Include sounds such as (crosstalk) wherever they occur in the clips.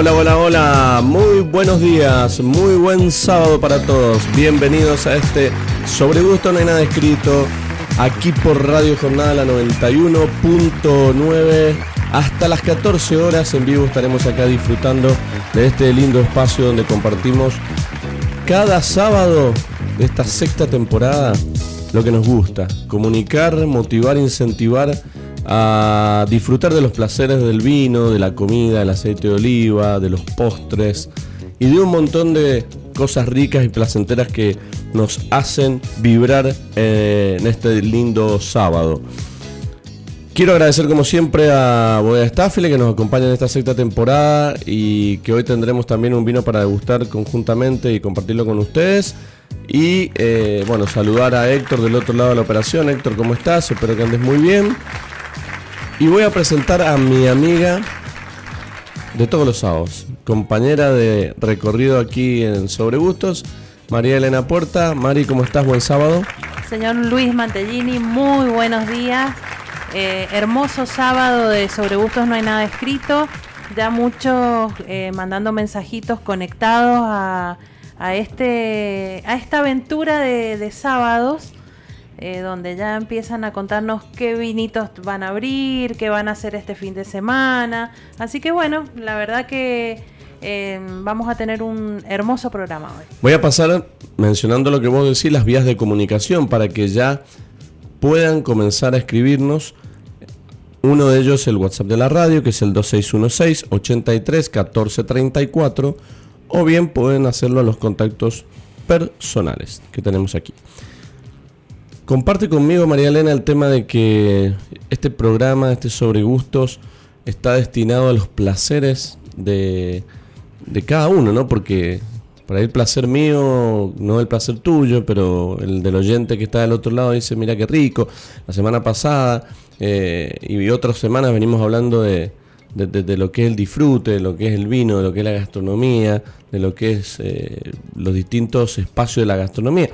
Hola, hola, hola, muy buenos días, muy buen sábado para todos. Bienvenidos a este Sobre Gusto No hay nada escrito, aquí por Radio Jornada la 91.9. Hasta las 14 horas en vivo estaremos acá disfrutando de este lindo espacio donde compartimos cada sábado de esta sexta temporada lo que nos gusta, comunicar, motivar, incentivar a disfrutar de los placeres del vino, de la comida, del aceite de oliva, de los postres y de un montón de cosas ricas y placenteras que nos hacen vibrar eh, en este lindo sábado. Quiero agradecer como siempre a Bodega Staffile que nos acompaña en esta sexta temporada y que hoy tendremos también un vino para degustar conjuntamente y compartirlo con ustedes. Y eh, bueno, saludar a Héctor del otro lado de la operación. Héctor, ¿cómo estás? Espero que andes muy bien. Y voy a presentar a mi amiga de todos los sábados, compañera de recorrido aquí en Sobre Gustos, María Elena Puerta. Mari, ¿cómo estás? Buen sábado. Señor Luis Mantellini, muy buenos días. Eh, hermoso sábado de Sobre Gustos No hay nada escrito. Ya muchos eh, mandando mensajitos conectados a, este, a esta aventura de sábados eh, donde ya empiezan a contarnos qué vinitos van a abrir, qué van a hacer este fin de semana. Así que bueno, la verdad que eh, vamos a tener un hermoso programa hoy. Voy a pasar mencionando lo que vos decís, las vías de comunicación, para que ya puedan comenzar a escribirnos. Uno de ellos el WhatsApp de la radio, que es el 2616 83 14 34, o bien pueden hacerlo a los contactos personales que tenemos aquí. Comparte conmigo, María Elena, el tema de que este programa, este sobre gustos, está destinado a los placeres de, cada uno, ¿no? Porque para el placer mío, no el placer tuyo, pero el del oyente que está del otro lado dice, mira qué rico. La semana pasada eh, y otras semanas venimos hablando de, lo que es el disfrute, de lo que es el vino, de lo que es la gastronomía, de lo que es eh, los distintos espacios de la gastronomía.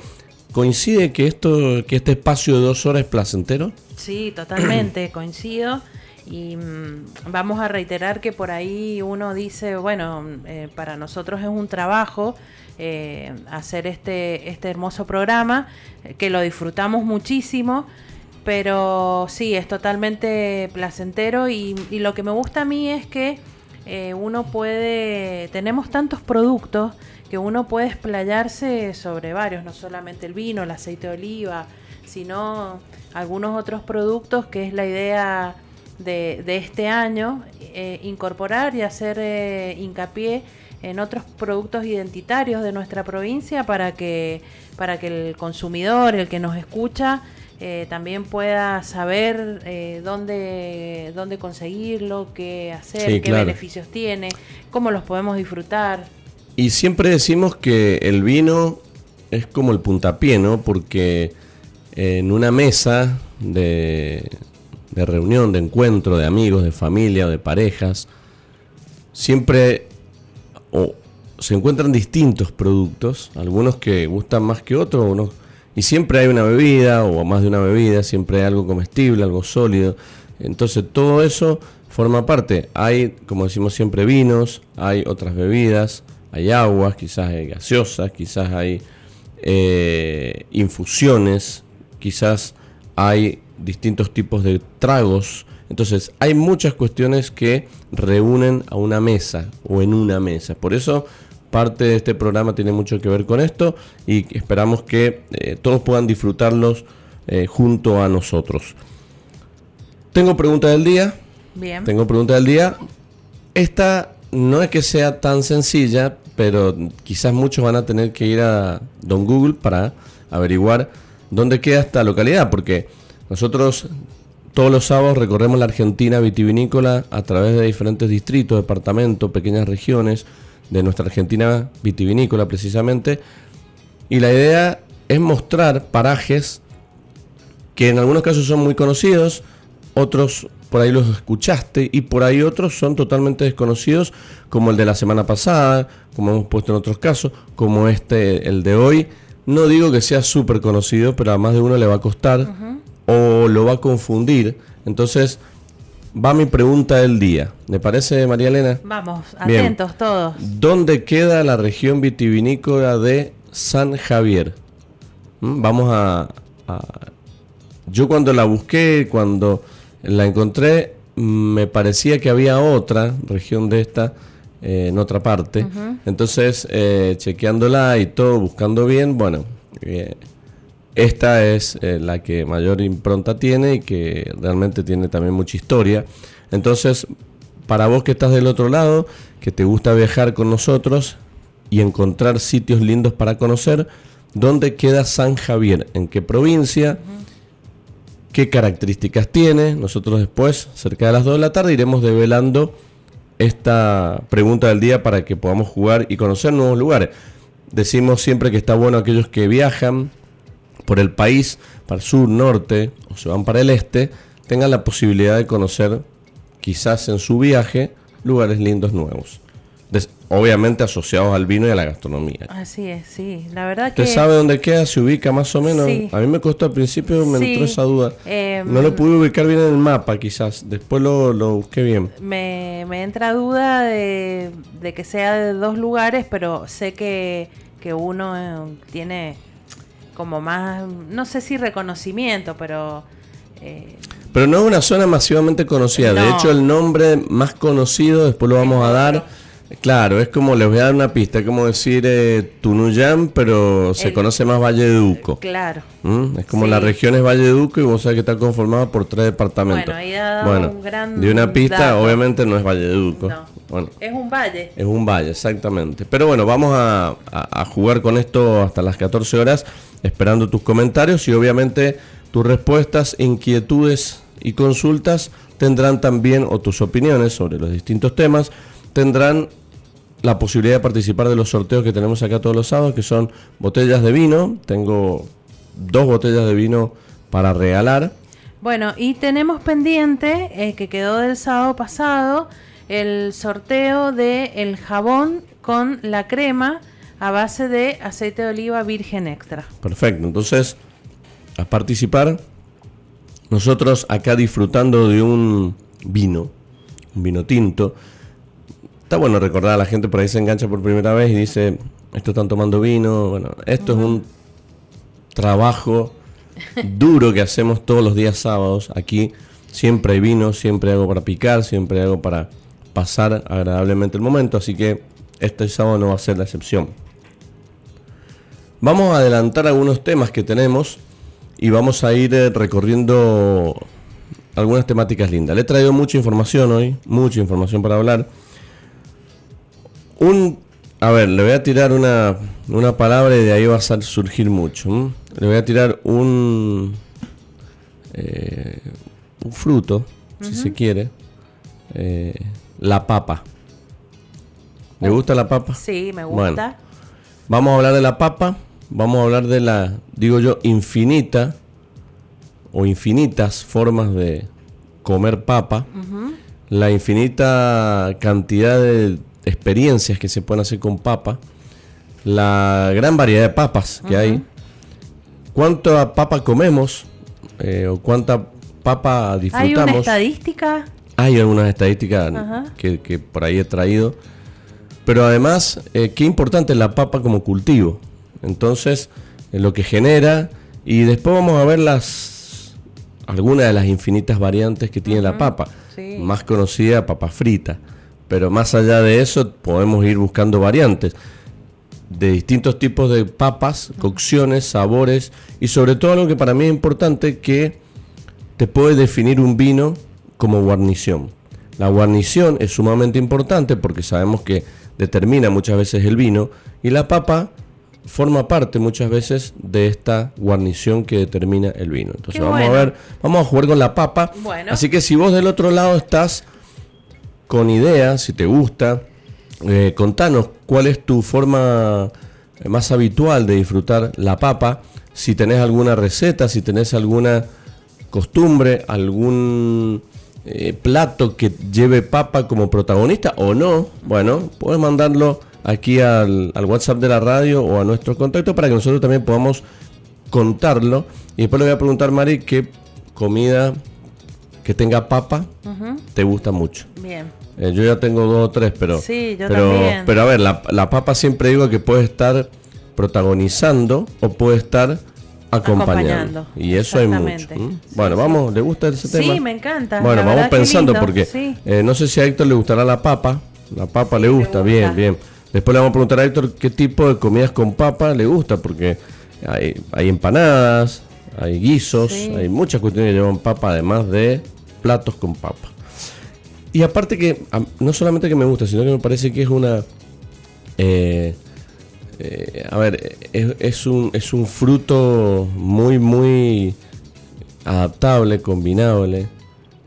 ¿Coincide que, esto, que este espacio de dos horas es placentero? Sí, totalmente, (clears throat) coincido. Y mm, vamos a reiterar que por ahí uno dice, bueno, eh, para nosotros es un trabajo eh, hacer este, este hermoso programa, que lo disfrutamos muchísimo, pero sí, es totalmente placentero y, lo que me gusta a mí es que eh, uno puede, tenemos tantos productos, que uno puede explayarse sobre varios, no solamente el vino, el aceite de oliva, sino algunos otros productos que es la idea de, este año, eh, incorporar y hacer eh, hincapié en otros productos identitarios de nuestra provincia para que, para que el consumidor, el que nos escucha, eh, también pueda saber dónde, dónde conseguirlo, qué hacer, qué beneficios tiene, cómo los podemos disfrutar. Y siempre decimos que el vino es como el puntapié, ¿no? Porque en una mesa de, reunión, de encuentro, de amigos, de familia o de parejas, siempre se encuentran distintos productos, algunos que gustan más que otros, y siempre hay una bebida o más de una bebida, siempre hay algo comestible, algo sólido. Entonces todo eso forma parte. Hay, como decimos siempre, vinos, hay otras bebidas, hay aguas, quizás hay gaseosas, quizás hay eh, infusiones, quizás hay distintos tipos de tragos. Entonces hay muchas cuestiones que reúnen a una mesa o en una mesa. Por eso parte de este programa tiene mucho que ver con esto y esperamos que eh, todos puedan disfrutarlos eh, junto a nosotros. Tengo pregunta del día. Bien. Tengo pregunta del día. Esta no es que sea tan sencilla, pero quizás muchos van a tener que ir a Don Google para averiguar dónde queda esta localidad, porque nosotros todos los sábados recorremos la Argentina vitivinícola a través de diferentes distritos, departamentos, pequeñas regiones de nuestra Argentina vitivinícola precisamente. Y la idea es mostrar parajes que en algunos casos son muy conocidos, otros por ahí los escuchaste y por ahí otros son totalmente desconocidos, como el de la semana pasada, como hemos puesto en otros casos, como este, el de hoy. No digo que sea súper conocido, pero a más de uno le va a costar o lo va a confundir. Entonces, va mi pregunta del día. ¿Me parece, María Elena? Vamos, atentos todos. ¿Dónde queda la región vitivinícola de San Javier? ¿Mm? Vamos a, Yo cuando la busqué, cuando la encontré, me parecía que había otra región de esta eh, en otra parte. Entonces, eh, chequeándola y todo, buscando bien, bueno, eh, esta es eh, la que mayor impronta tiene y que realmente tiene también mucha historia. Entonces, para vos que estás del otro lado, que te gusta viajar con nosotros y encontrar sitios lindos para conocer, ¿dónde queda San Javier? ¿En qué provincia? ¿Qué características tiene? Nosotros después, cerca de las 2 de la tarde, iremos develando esta pregunta del día para que podamos jugar y conocer nuevos lugares. Decimos siempre que está bueno aquellos que viajan, por el país, para el sur, norte, o se van para el este, tengan la posibilidad de conocer, quizás en su viaje, lugares lindos nuevos. Obviamente asociados al vino y a la gastronomía. Así es, sí. La verdad que... ¿Usted sabe dónde queda? ¿Se ubica más o menos? A mí me costó al principio, me entró esa duda. Em, no lo pude ubicar bien en el mapa, quizás. Después lo, busqué bien. Me, entra duda de, que sea de dos lugares, pero sé que, que uno eh, tiene como más, no sé si reconocimiento, pero... Eh, pero no es una zona masivamente conocida. De hecho, el nombre más conocido, después lo vamos a dar. Claro, es como, les voy a dar una pista, es como decir eh, Tunuyán, pero se conoce más Valle de Duco. Claro. ¿Mm? Es como la región es Valle de Duco y vos sabés que está conformada por tres departamentos. Bueno, ahí dado un gran de una pista, obviamente no es Valle de Duco. Bueno, es un valle. Es un valle, exactamente. Pero bueno, vamos a, a jugar con esto hasta las 14 horas esperando tus comentarios y obviamente tus respuestas, inquietudes y consultas tendrán también, o tus opiniones sobre los distintos temas, tendrán la posibilidad de participar de los sorteos que tenemos acá todos los sábados, que son botellas de vino. Tengo dos botellas de vino para regalar. Bueno, y tenemos pendiente, eh, que quedó del sábado pasado, el sorteo de el jabón con la crema a base de aceite de oliva virgen extra. Perfecto, entonces a participar nosotros acá disfrutando de un vino, un vino tinto. Está bueno recordar a la gente por ahí se engancha por primera vez y dice, esto están tomando vino. Bueno, esto es un trabajo duro que hacemos todos los días sábados. Aquí siempre hay vino, siempre hay algo para picar, siempre hay algo para pasar agradablemente el momento. Así que este sábado no va a ser la excepción. Vamos a adelantar algunos temas que tenemos y vamos a ir eh, recorriendo algunas temáticas lindas. Le he traído mucha información hoy, mucha información para hablar. Un, a ver, le voy a tirar una, palabra y de ahí va a surgir mucho. Le voy a tirar un, eh, un fruto, si se quiere, eh, la papa. ¿Le gusta la papa? Sí, me gusta. vamos a hablar de la papa vamos a hablar de la, digo yo, infinita o infinitas formas de comer papa, la infinita cantidad de experiencias que se pueden hacer con papa, la gran variedad de papas que hay, cuánta papa comemos eh, o cuánta papa disfrutamos. ¿Hay una estadística? Hay algunas estadísticas que, por ahí he traído. Pero además, eh, qué importante es la papa como cultivo. Entonces, lo que genera, y después vamos a ver las algunas de las infinitas variantes que tiene la papa. Más conocida, papa frita. Pero más allá de eso, podemos ir buscando variantes de distintos tipos de papas, cocciones, sabores y sobre todo lo que para mí es importante que te puede definir un vino como guarnición. La guarnición es sumamente importante porque sabemos que determina muchas veces el vino y la papa forma parte muchas veces de esta guarnición que determina el vino. Entonces vamos a ver, vamos a jugar con la papa. Así que si vos del otro lado estás con ideas, si te gusta, eh, contanos cuál es tu forma más habitual de disfrutar la papa, si tenés alguna receta, si tenés alguna costumbre, algún eh, plato que lleve papa como protagonista o no, bueno, puedes mandarlo aquí al, WhatsApp de la radio o a nuestro contacto para que nosotros también podamos contarlo. Y después le voy a preguntar, Mari, qué comida que tenga papa te gusta mucho. Bien. Eh, yo ya tengo dos o tres, pero. Sí, yo pero, también. Pero a ver, la, la, papa siempre digo que puede estar protagonizando o puede estar acompañando. Y eso hay mucho. bueno, vamos, ¿le gusta ese tema? Sí, me encanta. Bueno, vamos pensando porque eh, no sé si a Héctor le gustará la papa. La papa le, gusta, bien, bien. Después le vamos a preguntar a Héctor qué tipo de comidas con papa le gusta, porque hay, hay empanadas, hay guisos, hay muchas cuestiones que llevan papa, además de platos con papa. Y aparte que, no solamente que me gusta, sino que me parece que es una... Eh, eh, a ver, es, un, es un fruto muy, muy adaptable, combinable.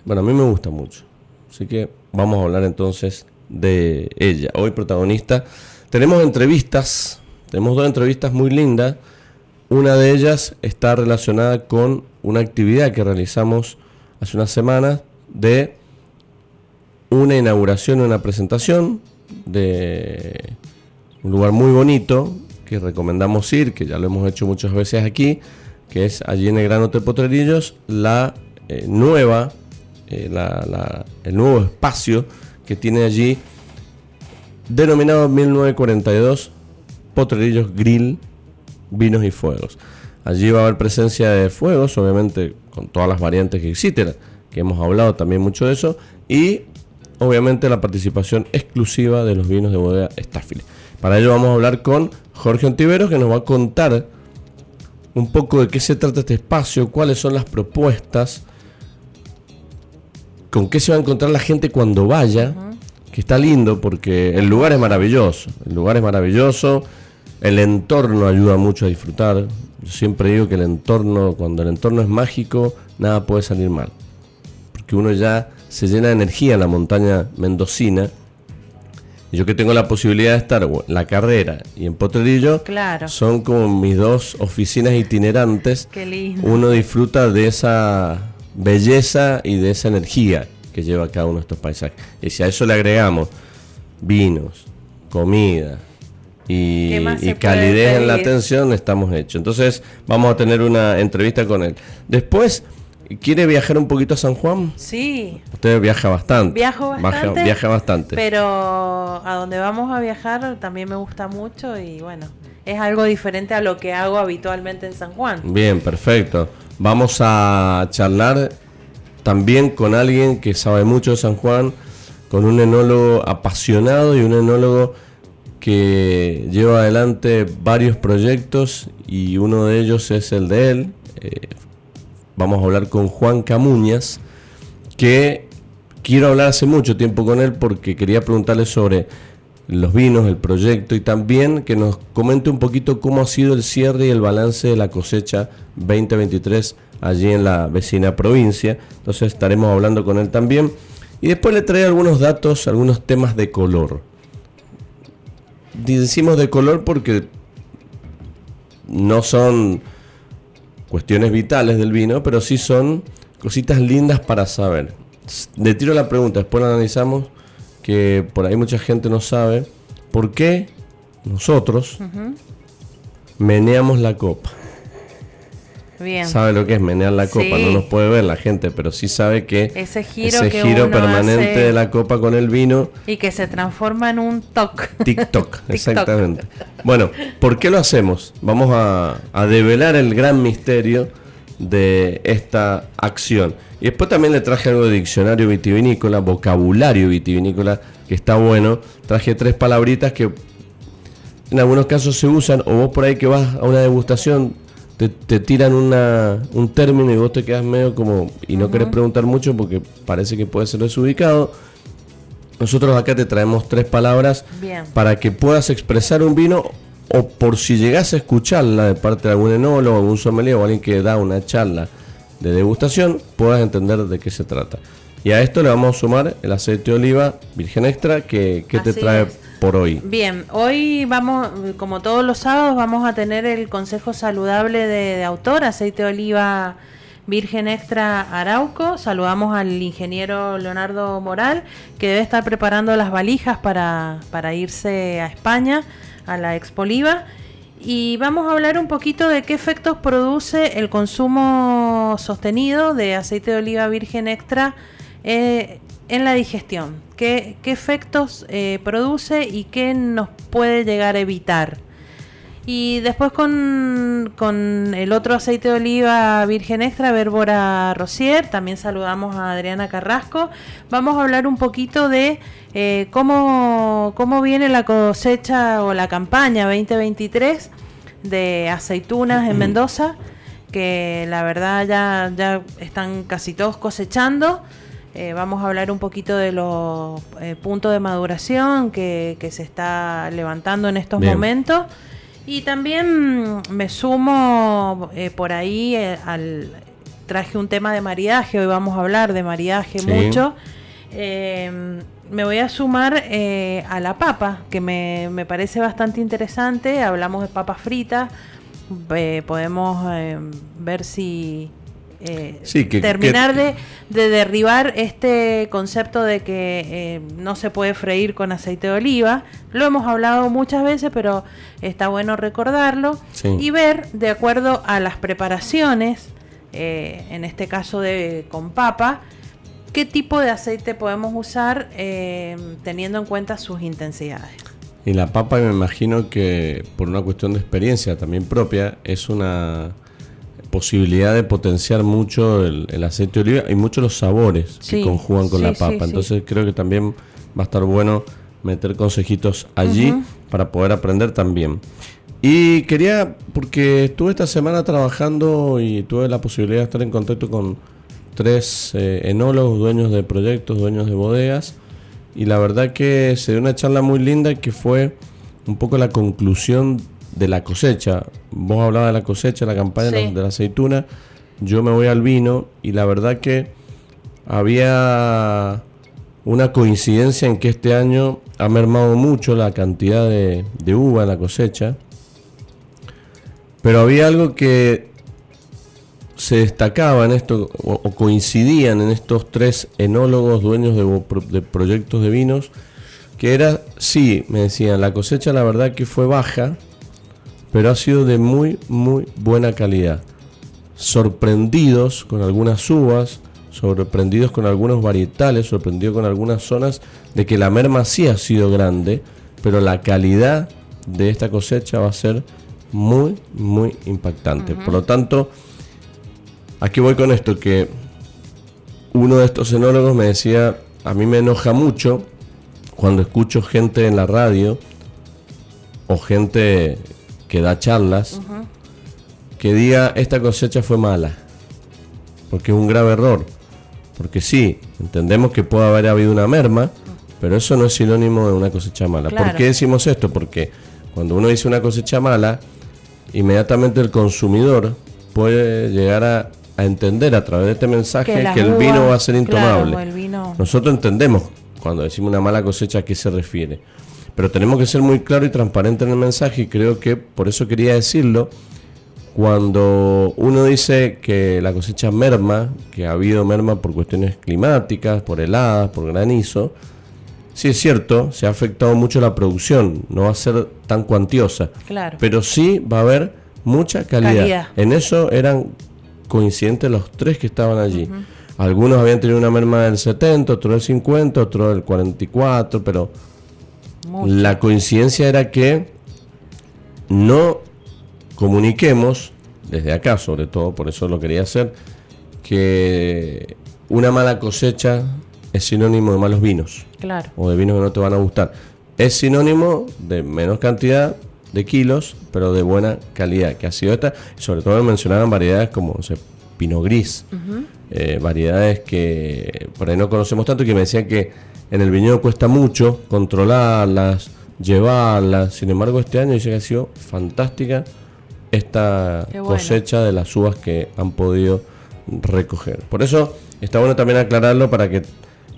Bueno, a mí me gusta mucho. Así que vamos a hablar entonces de ella. Hoy protagonista. Tenemos entrevistas, tenemos dos entrevistas muy lindas. Una de ellas está relacionada con una actividad que realizamos hace unas semanas de una inauguración, una presentación de un lugar muy bonito que recomendamos ir, que ya lo hemos hecho muchas veces aquí, que es allí en el Gran Hotel Potrerillos, la eh, nueva, eh, el nuevo espacio que tiene allí, denominado 1942 Potrerillos Grill, Vinos y Fuegos. Allí va a haber presencia de fuegos, obviamente con todas las variantes que existen, que hemos hablado también mucho de eso, y obviamente la participación exclusiva de los vinos de bodega Staffile. Para ello vamos a hablar con Jorge Ontiveros que nos va a contar un poco de qué se trata este espacio, cuáles son las propuestas, con qué se va a encontrar la gente cuando vaya, que está lindo porque el lugar es maravilloso, el lugar es maravilloso, el entorno ayuda mucho a disfrutar. Yo siempre digo que el entorno, cuando el entorno es mágico, nada puede salir mal, porque uno ya se llena de energía en la montaña mendocina. Yo que tengo la posibilidad de estar en la carrera y en Potrerillo, claro. son como mis dos oficinas itinerantes. Qué lindo. Uno disfruta de esa belleza y de esa energía que lleva cada uno de estos paisajes. Y si a eso le agregamos vinos, comida, y, y calidez en la atención, estamos hechos. Entonces vamos a tener una entrevista con él. Después ¿Quiere viajar un poquito a San Juan? Sí. Usted viaja bastante. Viajo bastante. Viaja, bastante. Pero a donde vamos a viajar también me gusta mucho y bueno, es algo diferente a lo que hago habitualmente en San Juan. Bien, perfecto. Vamos a charlar también con alguien que sabe mucho de San Juan, con un enólogo apasionado y un enólogo que lleva adelante varios proyectos y uno de ellos es el de él. Eh, vamos a hablar con Juan Camuñas, que quiero hablar hace mucho tiempo con él porque quería preguntarle sobre los vinos, el proyecto y también que nos comente un poquito cómo ha sido el cierre y el balance de la cosecha 2023 allí en la vecina provincia. Entonces estaremos hablando con él también. Y después le trae algunos datos, algunos temas de color. Decimos de color porque no son cuestiones vitales del vino, pero sí son cositas lindas para saber. Le tiro la pregunta, después la analizamos, que por ahí mucha gente no sabe, ¿por qué nosotros meneamos la copa? Sabe lo que es menear la copa, no nos puede ver la gente, pero sí sabe que ese giro, ese giro permanente de la copa con el vino. Y que se transforma en un toc. TikTok, (laughs) (laughs) exactamente. bueno, ¿por qué lo hacemos? Vamos a, a develar el gran misterio de esta acción. Y después también le traje algo de diccionario vitivinícola, vocabulario vitivinícola, que está bueno. Traje tres palabritas que en algunos casos se usan, o vos por ahí que vas a una degustación te, tiran una, un término y vos te quedas medio como y no querés preguntar mucho porque parece que puede ser desubicado. nosotros acá te traemos tres palabras para que puedas expresar un vino o por si llegas a escucharla de parte de algún enólogo, algún sommelier o alguien que da una charla de degustación, puedas entender de qué se trata. Y a esto le vamos a sumar el aceite de oliva virgen extra que, te trae Bien, hoy vamos, como todos los sábados, vamos a tener el consejo saludable de, autor, aceite de oliva virgen extra Arauco. Saludamos al ingeniero Leonardo Moral, que debe estar preparando las valijas para, para irse a España, a la Expoliva. Y vamos a hablar un poquito de qué efectos produce el consumo sostenido de aceite de oliva virgen extra eh, en la digestión. ¿Qué, efectos eh, produce y qué nos puede llegar a evitar? Y después con, el otro aceite de oliva virgen extra, Verbora Rosier, también saludamos a Adriana Carrasco. Vamos a hablar un poquito de eh, cómo, cómo viene la cosecha o la campaña 2023 de aceitunas en Mendoza, que la verdad ya, ya están casi todos cosechando. Eh, vamos a hablar un poquito de los eh, puntos de maduración que, se está levantando en estos momentos. Y también me sumo eh, por ahí al... Traje un tema de maridaje, hoy vamos a hablar de maridaje mucho. me voy a sumar a la papa, que me, me, parece bastante interesante. Hablamos de papas fritas. podemos ver si eh, terminar De, derribar este concepto de que eh, no se puede freír con aceite de oliva. Lo hemos hablado muchas veces, pero está bueno recordarlo y ver, de acuerdo a las preparaciones, eh, en este caso de con papa, qué tipo de aceite podemos usar teniendo en cuenta sus intensidades. Y la papa me imagino que por una cuestión de experiencia también propia es una posibilidad de potenciar mucho el, aceite de oliva y mucho los sabores que conjugan con la papa. Entonces creo que también va a estar bueno meter consejitos allí para poder aprender también. Y quería, porque estuve esta semana trabajando y tuve la posibilidad de estar en contacto con tres eh, enólogos, dueños de proyectos, dueños de bodegas, y la verdad que se dio una charla muy linda que fue un poco la conclusión de la cosecha. Vos hablabas de la cosecha, la campaña de la aceituna. Yo me voy al vino y la verdad que había una coincidencia en que este año ha mermado mucho la cantidad de, uva en la cosecha. Pero había algo que se destacaba en esto, o, coincidían en estos tres enólogos dueños de, de, proyectos de vinos, que era, sí, me decían, la cosecha la verdad que fue baja, pero ha sido de muy, muy buena calidad. Sorprendidos con algunas uvas, sorprendidos con algunos varietales, sorprendidos con algunas zonas de que la merma sí ha sido grande, pero la calidad de esta cosecha va a ser muy, muy impactante. Por lo tanto, aquí voy con esto, que uno de estos enólogos me decía, a mí me enoja mucho cuando escucho gente en la radio o gente que da charlas, que diga esta cosecha fue mala, porque es un grave error. Porque sí, entendemos que puede haber habido una merma, pero eso no es sinónimo de una cosecha mala. ¿Por qué decimos esto? Porque cuando uno dice una cosecha mala, inmediatamente el consumidor puede llegar a, entender a través de este mensaje que, el vino va a ser intomable. Nosotros entendemos cuando decimos una mala cosecha a qué se refiere. Pero tenemos que ser muy claro y transparente en el mensaje y creo que por eso quería decirlo. Cuando uno dice que la cosecha merma, que ha habido merma por cuestiones climáticas, por heladas, por granizo, sí es cierto, se ha afectado mucho la producción, no va a ser tan cuantiosa, claro. pero sí va a haber mucha calidad. En eso eran coincidentes los tres que estaban allí. Algunos habían tenido una merma del 70, otro del 50, otro del 44, pero la coincidencia era que no comuniquemos, desde acá sobre todo, por eso lo quería hacer, que una mala cosecha es sinónimo de malos vinos. Claro. O de vinos que no te van a gustar. Es sinónimo de menos cantidad de kilos, pero de buena calidad, que ha sido esta. Sobre todo mencionaban variedades como no pino gris, eh, variedades que por ahí no conocemos tanto, que me decían que en el viñedo cuesta mucho controlarlas, llevarlas. Sin embargo, este año dice que ha sido fantástica esta cosecha de las uvas que han podido recoger. Por eso está bueno también aclararlo para que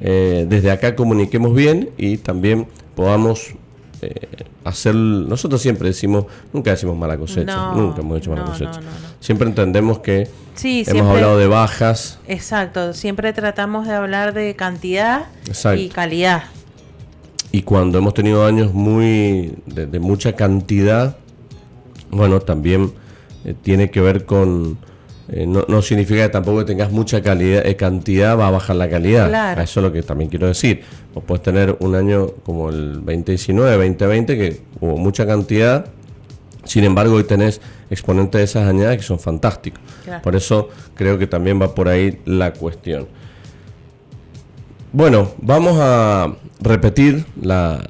eh, desde acá comuniquemos bien y también podamos eh, hacer. Nosotros siempre decimos, nunca decimos mala cosecha, nunca hemos hecho mala cosecha. siempre entendemos que hemos hablado de bajas. Exacto, siempre tratamos de hablar de cantidad y calidad. Y cuando hemos tenido años muy de, mucha cantidad, bueno, también eh, tiene que ver con eh, no, significa que tampoco tengas mucha calidad, eh, cantidad, va a bajar la calidad. Eso es lo que también quiero decir. Vos puedes tener un año como el 2019, 2020, que hubo mucha cantidad, sin embargo hoy tenés exponentes de esas añadas que son fantásticos. Por eso creo que también va por ahí la cuestión. Bueno, vamos a repetir la,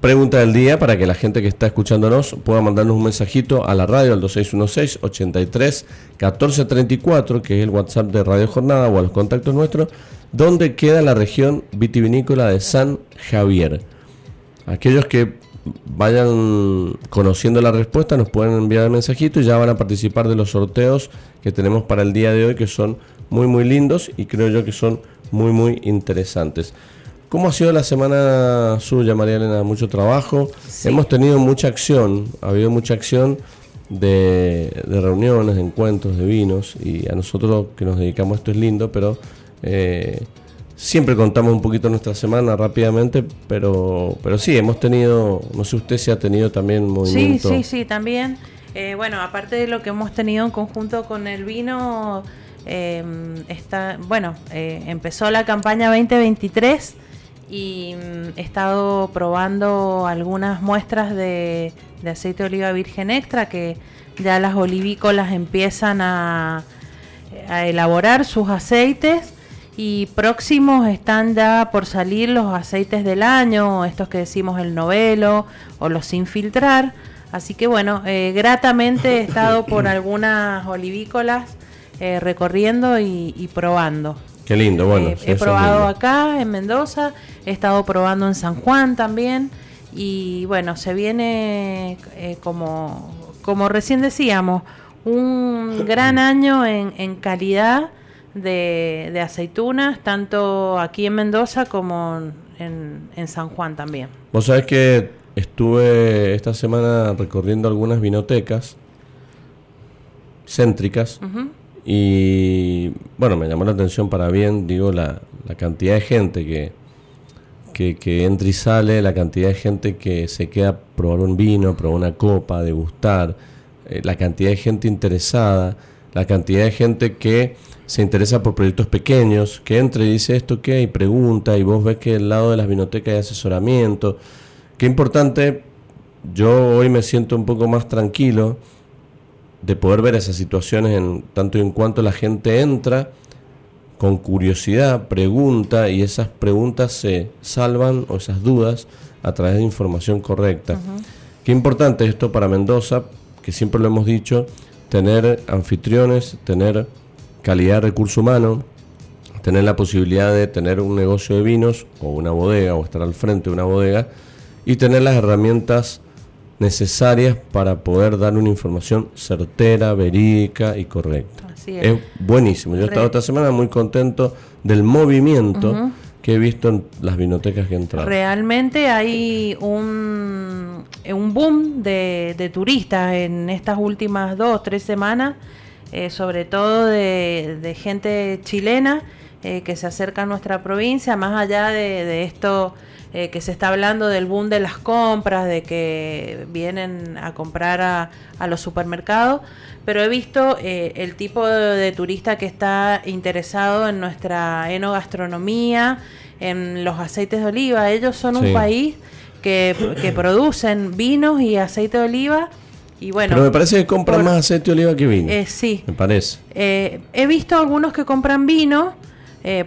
Pregunta del día para que la gente que está escuchándonos pueda mandarnos un mensajito a la radio al 2616 83 1434, que es el WhatsApp de Radio Jornada o a los contactos nuestros, donde queda la región vitivinícola de San Javier. Aquellos que vayan conociendo la respuesta nos pueden enviar el mensajito y ya van a participar de los sorteos que tenemos para el día de hoy, que son muy muy lindos y creo yo que son muy muy interesantes. ¿Cómo ha sido la semana suya, María Elena? Mucho trabajo. Hemos tenido mucha acción, ha habido mucha acción de, reuniones, de encuentros, de vinos, y a nosotros que nos dedicamos a esto es lindo, pero eh, siempre contamos un poquito nuestra semana rápidamente, pero, pero sí, hemos tenido, no sé usted si ha tenido también movimiento. Sí, sí, sí, también. Eh, bueno, aparte de lo que hemos tenido en conjunto con el vino, eh, está, bueno, empezó la campaña 2023 y mm, he estado probando algunas muestras de, aceite de oliva virgen extra que ya las olivícolas empiezan a, elaborar sus aceites y próximos están ya por salir los aceites del año, estos que decimos el novelo o los sin filtrar. Así que bueno, eh, gratamente he estado por (coughs) algunas olivícolas eh, recorriendo y probando. Qué lindo, bueno. Eh, he probado acá en Mendoza, he estado probando en San Juan también y bueno, se viene eh, como, como recién decíamos, un gran año en, calidad de, aceitunas, tanto aquí en Mendoza como en, San Juan también. Vos sabés que estuve esta semana recorriendo algunas vinotecas céntricas. Y bueno, me llamó la atención para bien, digo, la, cantidad de gente que, que, entra y sale, la cantidad de gente que se queda a probar un vino, probar una copa, degustar, eh, la cantidad de gente interesada, la cantidad de gente que se interesa por proyectos pequeños, que entra y dice esto qué, y pregunta, y vos ves que el lado de las vinotecas hay asesoramiento. Qué importante, yo hoy me siento un poco más tranquilo de poder ver esas situaciones en tanto y en cuanto la gente entra con curiosidad, pregunta y esas preguntas se salvan o esas dudas a través de información correcta. Qué importante esto para Mendoza, que siempre lo hemos dicho, tener anfitriones, tener calidad de recurso humano, tener la posibilidad de tener un negocio de vinos o una bodega o estar al frente de una bodega y tener las herramientas necesarias para poder dar una información certera, verídica y correcta. es. buenísimo. Yo he estado esta semana muy contento del movimiento que he visto en las vinotecas que entraron. Realmente hay un, un boom de, turistas en estas últimas dos, tres semanas, eh, sobre todo de, gente chilena eh, que se acerca a nuestra provincia, más allá de, de esto eh, que se está hablando del boom de las compras, de que vienen a comprar a, los supermercados, pero he visto eh, el tipo de, turista que está interesado en nuestra enogastronomía, en los aceites de oliva. Ellos son un país que, producen vinos y aceite de oliva. Y bueno, Pero me parece que compran más aceite de oliva que vino. Eh, sí. Me parece. he visto algunos que compran vino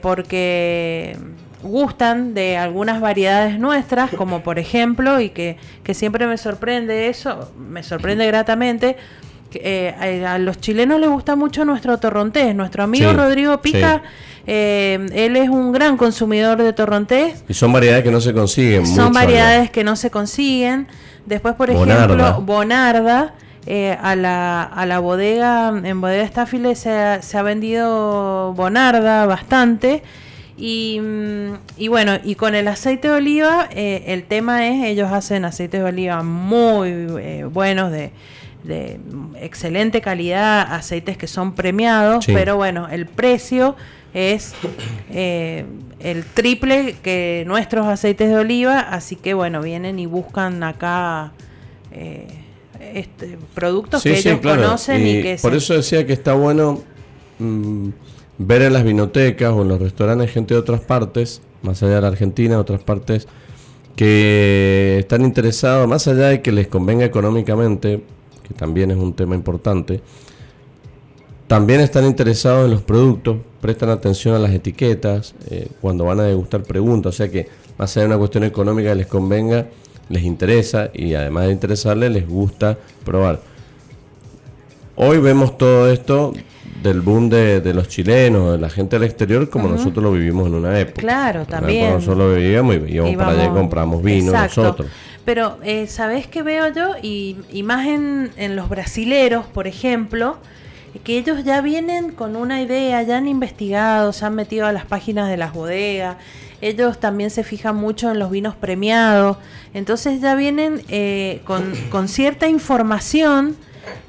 porque gustan de algunas variedades nuestras, como por ejemplo, y que, siempre me sorprende eso, me sorprende gratamente, eh, a los chilenos les gusta mucho nuestro torrontés. Nuestro amigo Rodrigo Pica, eh, él es un gran consumidor de torrontés. Y son variedades que no se consiguen. Son variedades que no se consiguen. Después, por ejemplo, Bonarda. Eh, a, la, a la bodega, en bodega Estáfile se ha, se ha vendido Bonarda bastante. Y, mm, y, bueno, y con el aceite de oliva, el tema es, ellos hacen aceites de oliva muy buenos de, de excelente calidad, aceites que son premiados, pero bueno, el precio es eh, el triple que nuestros aceites de oliva, así que bueno, vienen y buscan acá eh, este, productos que ellos conocen y, que... Por eso decía que está bueno mm, ver en las vinotecas o en los restaurantes gente de otras partes, más allá de la Argentina, otras partes que están interesados, más allá de que les convenga económicamente, que también es un tema importante, también están interesados en los productos, prestan atención a las etiquetas, eh, cuando van a degustar preguntas, o sea que más allá de una cuestión económica que les convenga, les interesa y además de interesarles les gusta probar. Hoy vemos todo esto del boom de, los chilenos, de la gente del exterior, como nosotros lo vivimos en una época. Claro, también. Nosotros lo vivíamos y íbamos para allá y compramos vino nosotros. Pero, eh, ¿sabés qué veo yo? Y, y más en, los brasileros, por ejemplo, que ellos ya vienen con una idea, ya han investigado, se han metido a las páginas de las bodegas, ellos también se fijan mucho en los vinos premiados, entonces ya vienen eh, con, cierta información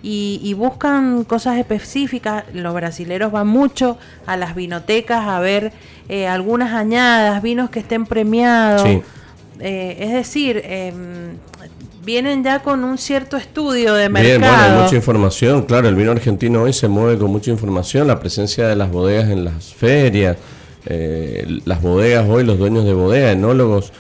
y, buscan cosas específicas. Los brasileros van mucho a las vinotecas a ver eh, algunas añadas, vinos que estén premiados. Eh, es decir, em, vienen ya con un cierto estudio de mercado. Bien, bueno, mucha información, claro, el vino argentino hoy se mueve con mucha información, la presencia de las bodegas en las ferias, eh, las bodegas hoy, los dueños de bodega, enólogos,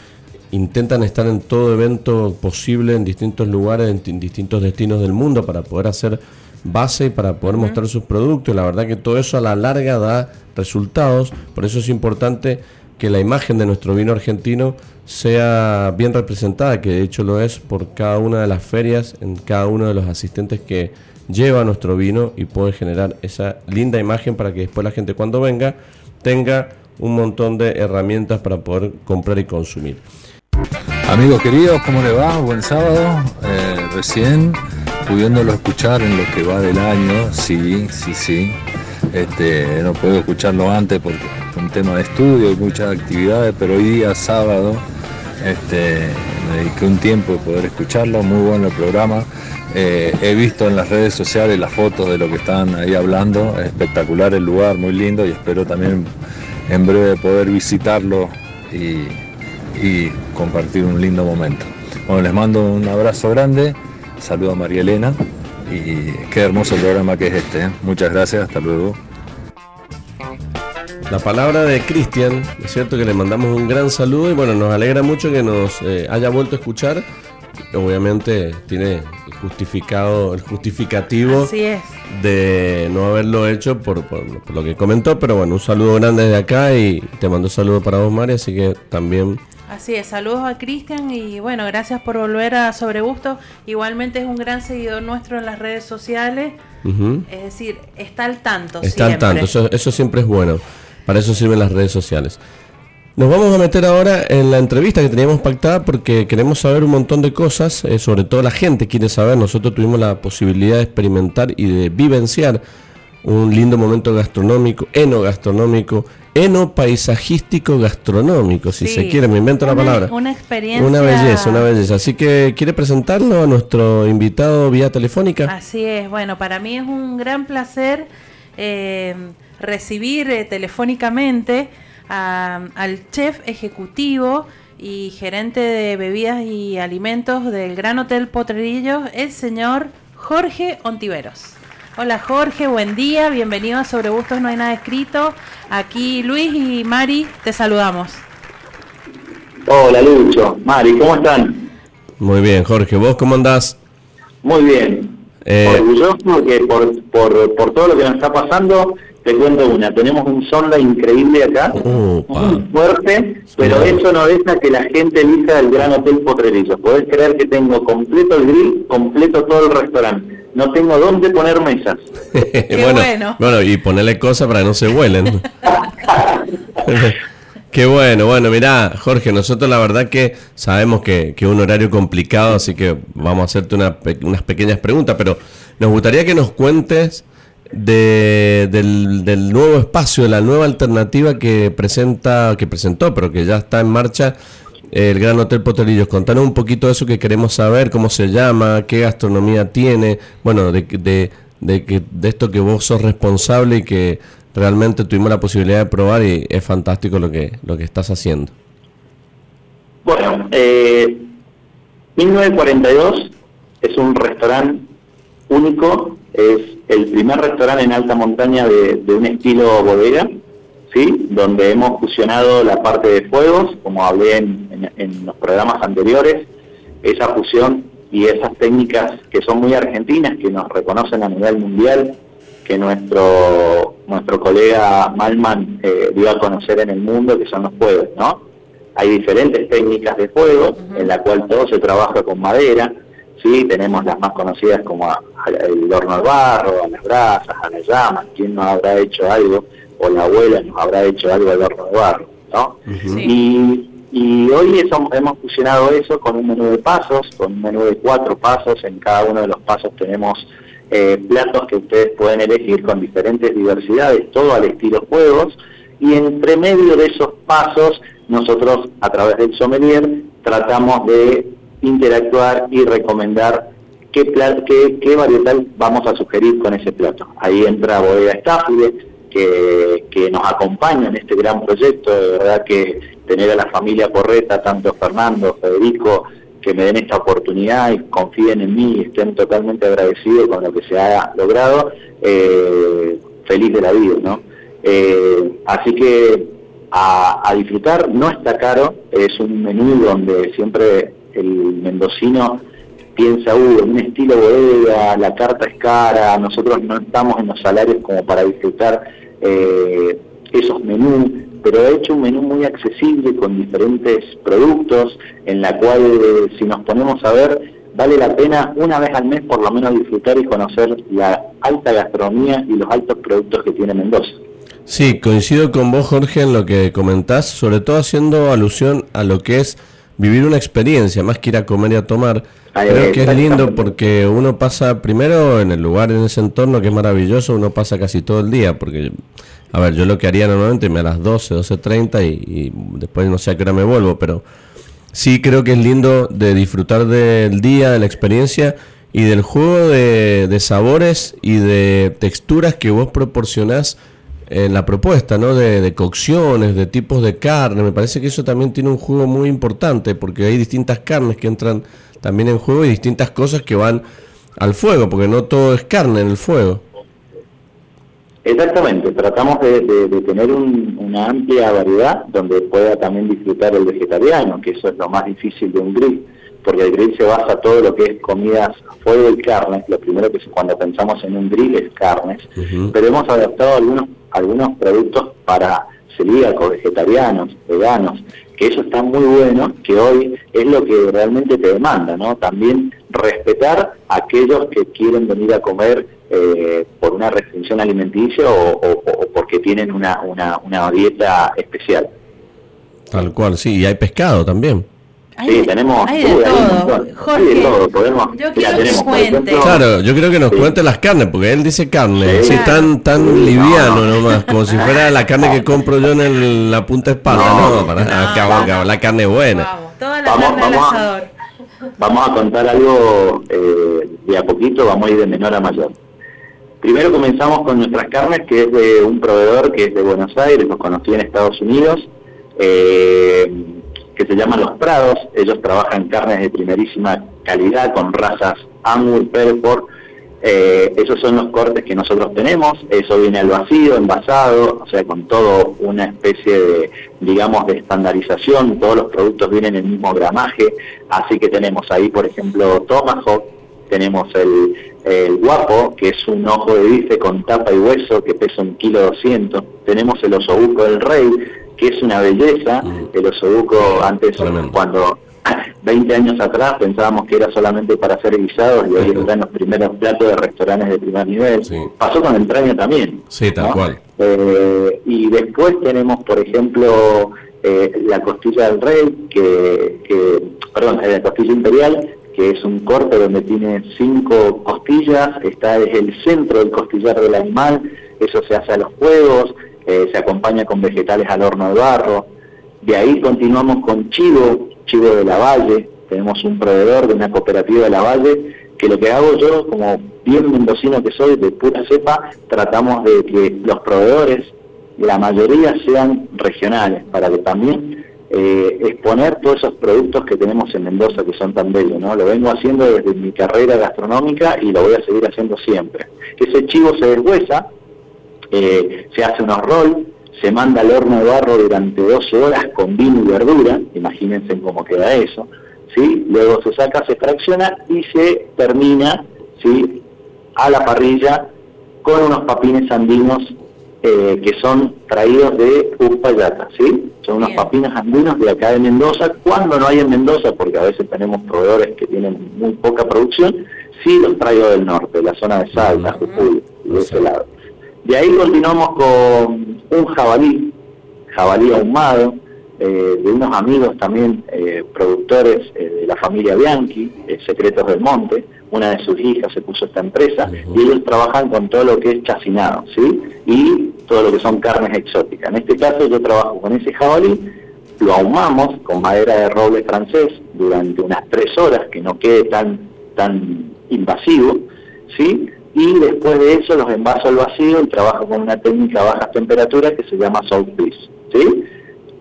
intentan estar en todo evento posible en distintos lugares, en, distintos destinos del mundo para poder hacer base y para poder mostrar sus productos. Y la verdad que todo eso a la larga da resultados, por eso es importante que la imagen de nuestro vino argentino sea bien representada, que de hecho lo es por cada una de las ferias, en cada uno de los asistentes que lleva nuestro vino y puede generar esa linda imagen para que después la gente cuando venga tenga un montón de herramientas para poder comprar y consumir. Amigos queridos, ¿cómo le va? Buen sábado. Eh, recién pudiéndolo escuchar en lo que va del año, sí, sí, sí. Este, no puedo escucharlo antes porque es un tema de estudio y muchas actividades, pero hoy día sábado este, me dediqué un tiempo de poder escucharlo, muy bueno el programa. Eh, he visto en las redes sociales las fotos de lo que están ahí hablando, espectacular el lugar, muy lindo y espero también en breve poder visitarlo y, compartir un lindo momento. Bueno, les mando un abrazo grande, saludo a María Elena y qué hermoso programa que es este. ¿eh? Muchas gracias, hasta luego. La palabra de Cristian, es cierto que le mandamos un gran saludo y bueno, nos alegra mucho que nos eh, haya vuelto a escuchar. Obviamente tiene el justificado, el justificativo de no haberlo hecho por, lo que comentó, pero bueno, un saludo grande desde acá y te mando un saludo para vos, María, así que también Así es, saludos a Cristian y bueno, gracias por volver a Sobregusto. Igualmente es un gran seguidor nuestro en las redes sociales, es decir, está al tanto. Está al tanto, eso, eso siempre es bueno. Para eso sirven las redes sociales. Nos vamos a meter ahora en la entrevista que teníamos pactada porque queremos saber un montón de cosas, eh, sobre todo la gente quiere saber, nosotros tuvimos la posibilidad de experimentar y de vivenciar un lindo momento gastronómico, enogastronómico, paisagístico gastronómico, si se quiere, me invento la palabra. Una experiencia. Una belleza, una belleza. Así que, ¿quiere presentarlo a nuestro invitado vía telefónica? Así es, bueno, para mí es un gran placer eh, recibir eh, telefónicamente al chef ejecutivo y gerente de bebidas y alimentos del Gran Hotel Potrerillos, el señor Jorge Ontiveros. Hola Jorge, buen día, bienvenido a Sobre Gustos No hay nada escrito. Aquí Luis y Mari, te saludamos. Hola Lucho, Mari, ¿cómo están? Muy bien, Jorge, ¿vos cómo andás? Muy bien. Eh... Orgulloso que por, por, por todo lo que nos está pasando te cuento una, tenemos un sonda increíble acá, muy fuerte, pero eso no deja que la gente elija el Gran Hotel Potrerillos. Podés creer que tengo completo el grill, completo todo el restaurante. No tengo dónde poner mesas. (laughs) bueno, bueno, y ponerle cosas para que no se vuelen. (laughs) Qué bueno, bueno, mirá, Jorge, nosotros la verdad que sabemos que, es un horario complicado, así que vamos a hacerte unas pequeñas preguntas, pero nos gustaría que nos cuentes de, del, nuevo espacio, de la nueva alternativa que presenta, que presentó, pero que ya está en marcha el Gran Hotel Potelillos. Contanos un poquito de eso que queremos saber, cómo se llama, qué gastronomía tiene, bueno, de, de, de, de esto que vos sos responsable y que realmente tuvimos la posibilidad de probar y es fantástico lo que, lo que estás haciendo. Bueno, eh, 1942 es un restaurante único, es el primer restaurante en alta montaña de, un estilo bodega, ¿sí? donde hemos fusionado la parte de fuegos, como hablé en, en los programas anteriores, esa fusión y esas técnicas que son muy argentinas, que nos reconocen a nivel mundial, que nuestro nuestro colega Malman eh, dio a conocer en el mundo, que son los fuegos, ¿no? Hay diferentes técnicas de fuego, en la cual todo se trabaja con madera, ¿sí? Tenemos las más conocidas como el horno al barro, a las brasas, a las llamas, quién nos habrá hecho algo, o la abuela nos habrá hecho algo al horno al barro, ¿no? y, y hoy eso, hemos fusionado eso con un menú de pasos, con un menú de cuatro pasos, en cada uno de los pasos tenemos eh, platos que ustedes pueden elegir con diferentes diversidades, todo al estilo juegos, y entre medio de esos pasos nosotros a través del sommelier tratamos de interactuar y recomendar qué, qué, qué varietal vamos a sugerir con ese plato. Ahí entra Bodega Estáfide, que, nos acompaña en este gran proyecto, de verdad que tener a la familia Correta, tanto Fernando, Federico, que me den esta oportunidad y confíen en mí y estén totalmente agradecidos con lo que se ha logrado, eh, feliz de la vida, ¿no? Eh, así que a, disfrutar, no está caro, es un menú donde siempre el mendocino piensa, uh, en un estilo bodega, la carta es cara, nosotros no estamos en los salarios como para disfrutar eh, esos menús, pero ha hecho un menú muy accesible con diferentes productos, en la cual eh, si nos ponemos a ver, vale la pena una vez al mes por lo menos disfrutar y conocer la alta gastronomía y los altos productos que tiene Mendoza. Sí, coincido con vos Jorge en lo que comentás, sobre todo haciendo alusión a lo que es vivir una experiencia, más que ir a comer y a tomar. Creo que es lindo porque uno pasa primero en el lugar, en ese entorno que es maravilloso, uno pasa casi todo el día, porque a ver, yo lo que haría normalmente me a las 12, 12.30 y, y después no sé a qué hora me vuelvo, pero sí creo que es lindo de disfrutar del día, de la experiencia y del juego de, sabores y de texturas que vos proporcionás en la propuesta, ¿no? De, de, cocciones, de tipos de carne. Me parece que eso también tiene un juego muy importante porque hay distintas carnes que entran también en juego y distintas cosas que van al fuego, porque no todo es carne en el fuego. Exactamente, tratamos de, tener una amplia variedad donde pueda también disfrutar el vegetariano, que eso es lo más difícil de un grill, porque el grill se basa todo lo que es comidas a fuego y carne, lo primero que cuando pensamos en un grill es carnes, pero hemos adaptado algunos, algunos productos para celíacos, vegetarianos, veganos, que eso está muy bueno, que hoy es lo que realmente te demanda, ¿no? También respetar a aquellos que quieren venir a comer eh, por una restricción alimenticia o, porque tienen una, una, dieta especial. Tal cual, sí, y hay pescado también. Sí, tenemos hay de todo. Jorge, Podemos, yo quiero que cuente. claro, yo creo que nos cuente las carnes, porque él dice carne, sí, tan, tan liviano nomás, como si fuera la carne que compro yo en la punta espalda, no, para no, la carne buena. Vamos, toda la carne al asador. Vamos a contar algo eh, de a poquito, vamos a ir de menor a mayor. Primero comenzamos con nuestras carnes, que es de un proveedor que es de Buenos Aires, los conocí en Estados Unidos, eh, que se llaman Los Prados. Ellos trabajan carnes de primerísima calidad con razas Amur, Pelford. Eh, esos son los cortes que nosotros tenemos. Eso viene al vacío, envasado, o sea, con todo una especie de, digamos, de estandarización. Todos los productos vienen en el mismo gramaje. Así que tenemos ahí, por ejemplo, Tomahawk, tenemos el, guapo, que es un ojo de bife con tapa y hueso que pesa un kilo doscientos. Tenemos el osobuco del rey, que es una belleza. Mm. El osobuco antes, cuando (clears throat) 20 años atrás pensábamos que era solamente para hacer guisados y hoy están los primeros platos de restaurantes de primer nivel. Pasó con entraña también. Sí, tal cual. Eh, y después tenemos, por ejemplo, eh, la costilla del rey, que, que perdón, la costilla imperial, que es un corte donde tiene cinco costillas, está es el centro del costillar del animal, eso se hace a los fuegos, eh, se acompaña con vegetales al horno de barro. De ahí continuamos con chivo, chivo de la Valle, tenemos un proveedor de una cooperativa de la Valle, que lo que hago yo, como bien mendocino que soy, de pura cepa, tratamos de que los proveedores, la mayoría sean regionales, para que también eh, exponer todos esos productos que tenemos en Mendoza que son tan bellos, ¿no? Lo vengo haciendo desde mi carrera gastronómica y lo voy a seguir haciendo siempre. Ese chivo se deshuesa, eh, se hace un roll, se manda al horno de barro durante 12 horas con vino y verdura, imagínense cómo queda eso, ¿sí? Luego se saca, se fracciona y se termina, ¿sí? A la parrilla con unos papines andinos eh, que son traídos de Uspallata, ¿sí? Son unos papines andinos de acá de Mendoza. Cuando no hay en Mendoza, porque a veces tenemos proveedores que tienen muy poca producción, sí los traigo del norte, la zona de Salta, Jujuy, de ese lado. De ahí continuamos con un jabalí, jabalí ahumado, eh, de unos amigos también eh, productores eh, de la familia Bianchi, Secretos del Monte, una de sus hijas se puso esta empresa y ellos trabajan con todo lo que es chacinado, ¿sí? Y todo lo que son carnes exóticas. En este caso yo trabajo con ese jabalí, lo ahumamos con madera de roble francés durante unas tres horas, que no quede tan, tan invasivo, ¿sí? Y después de eso los envaso al vacío y trabajo con una técnica a bajas temperaturas que se llama salt freeze, ¿sí?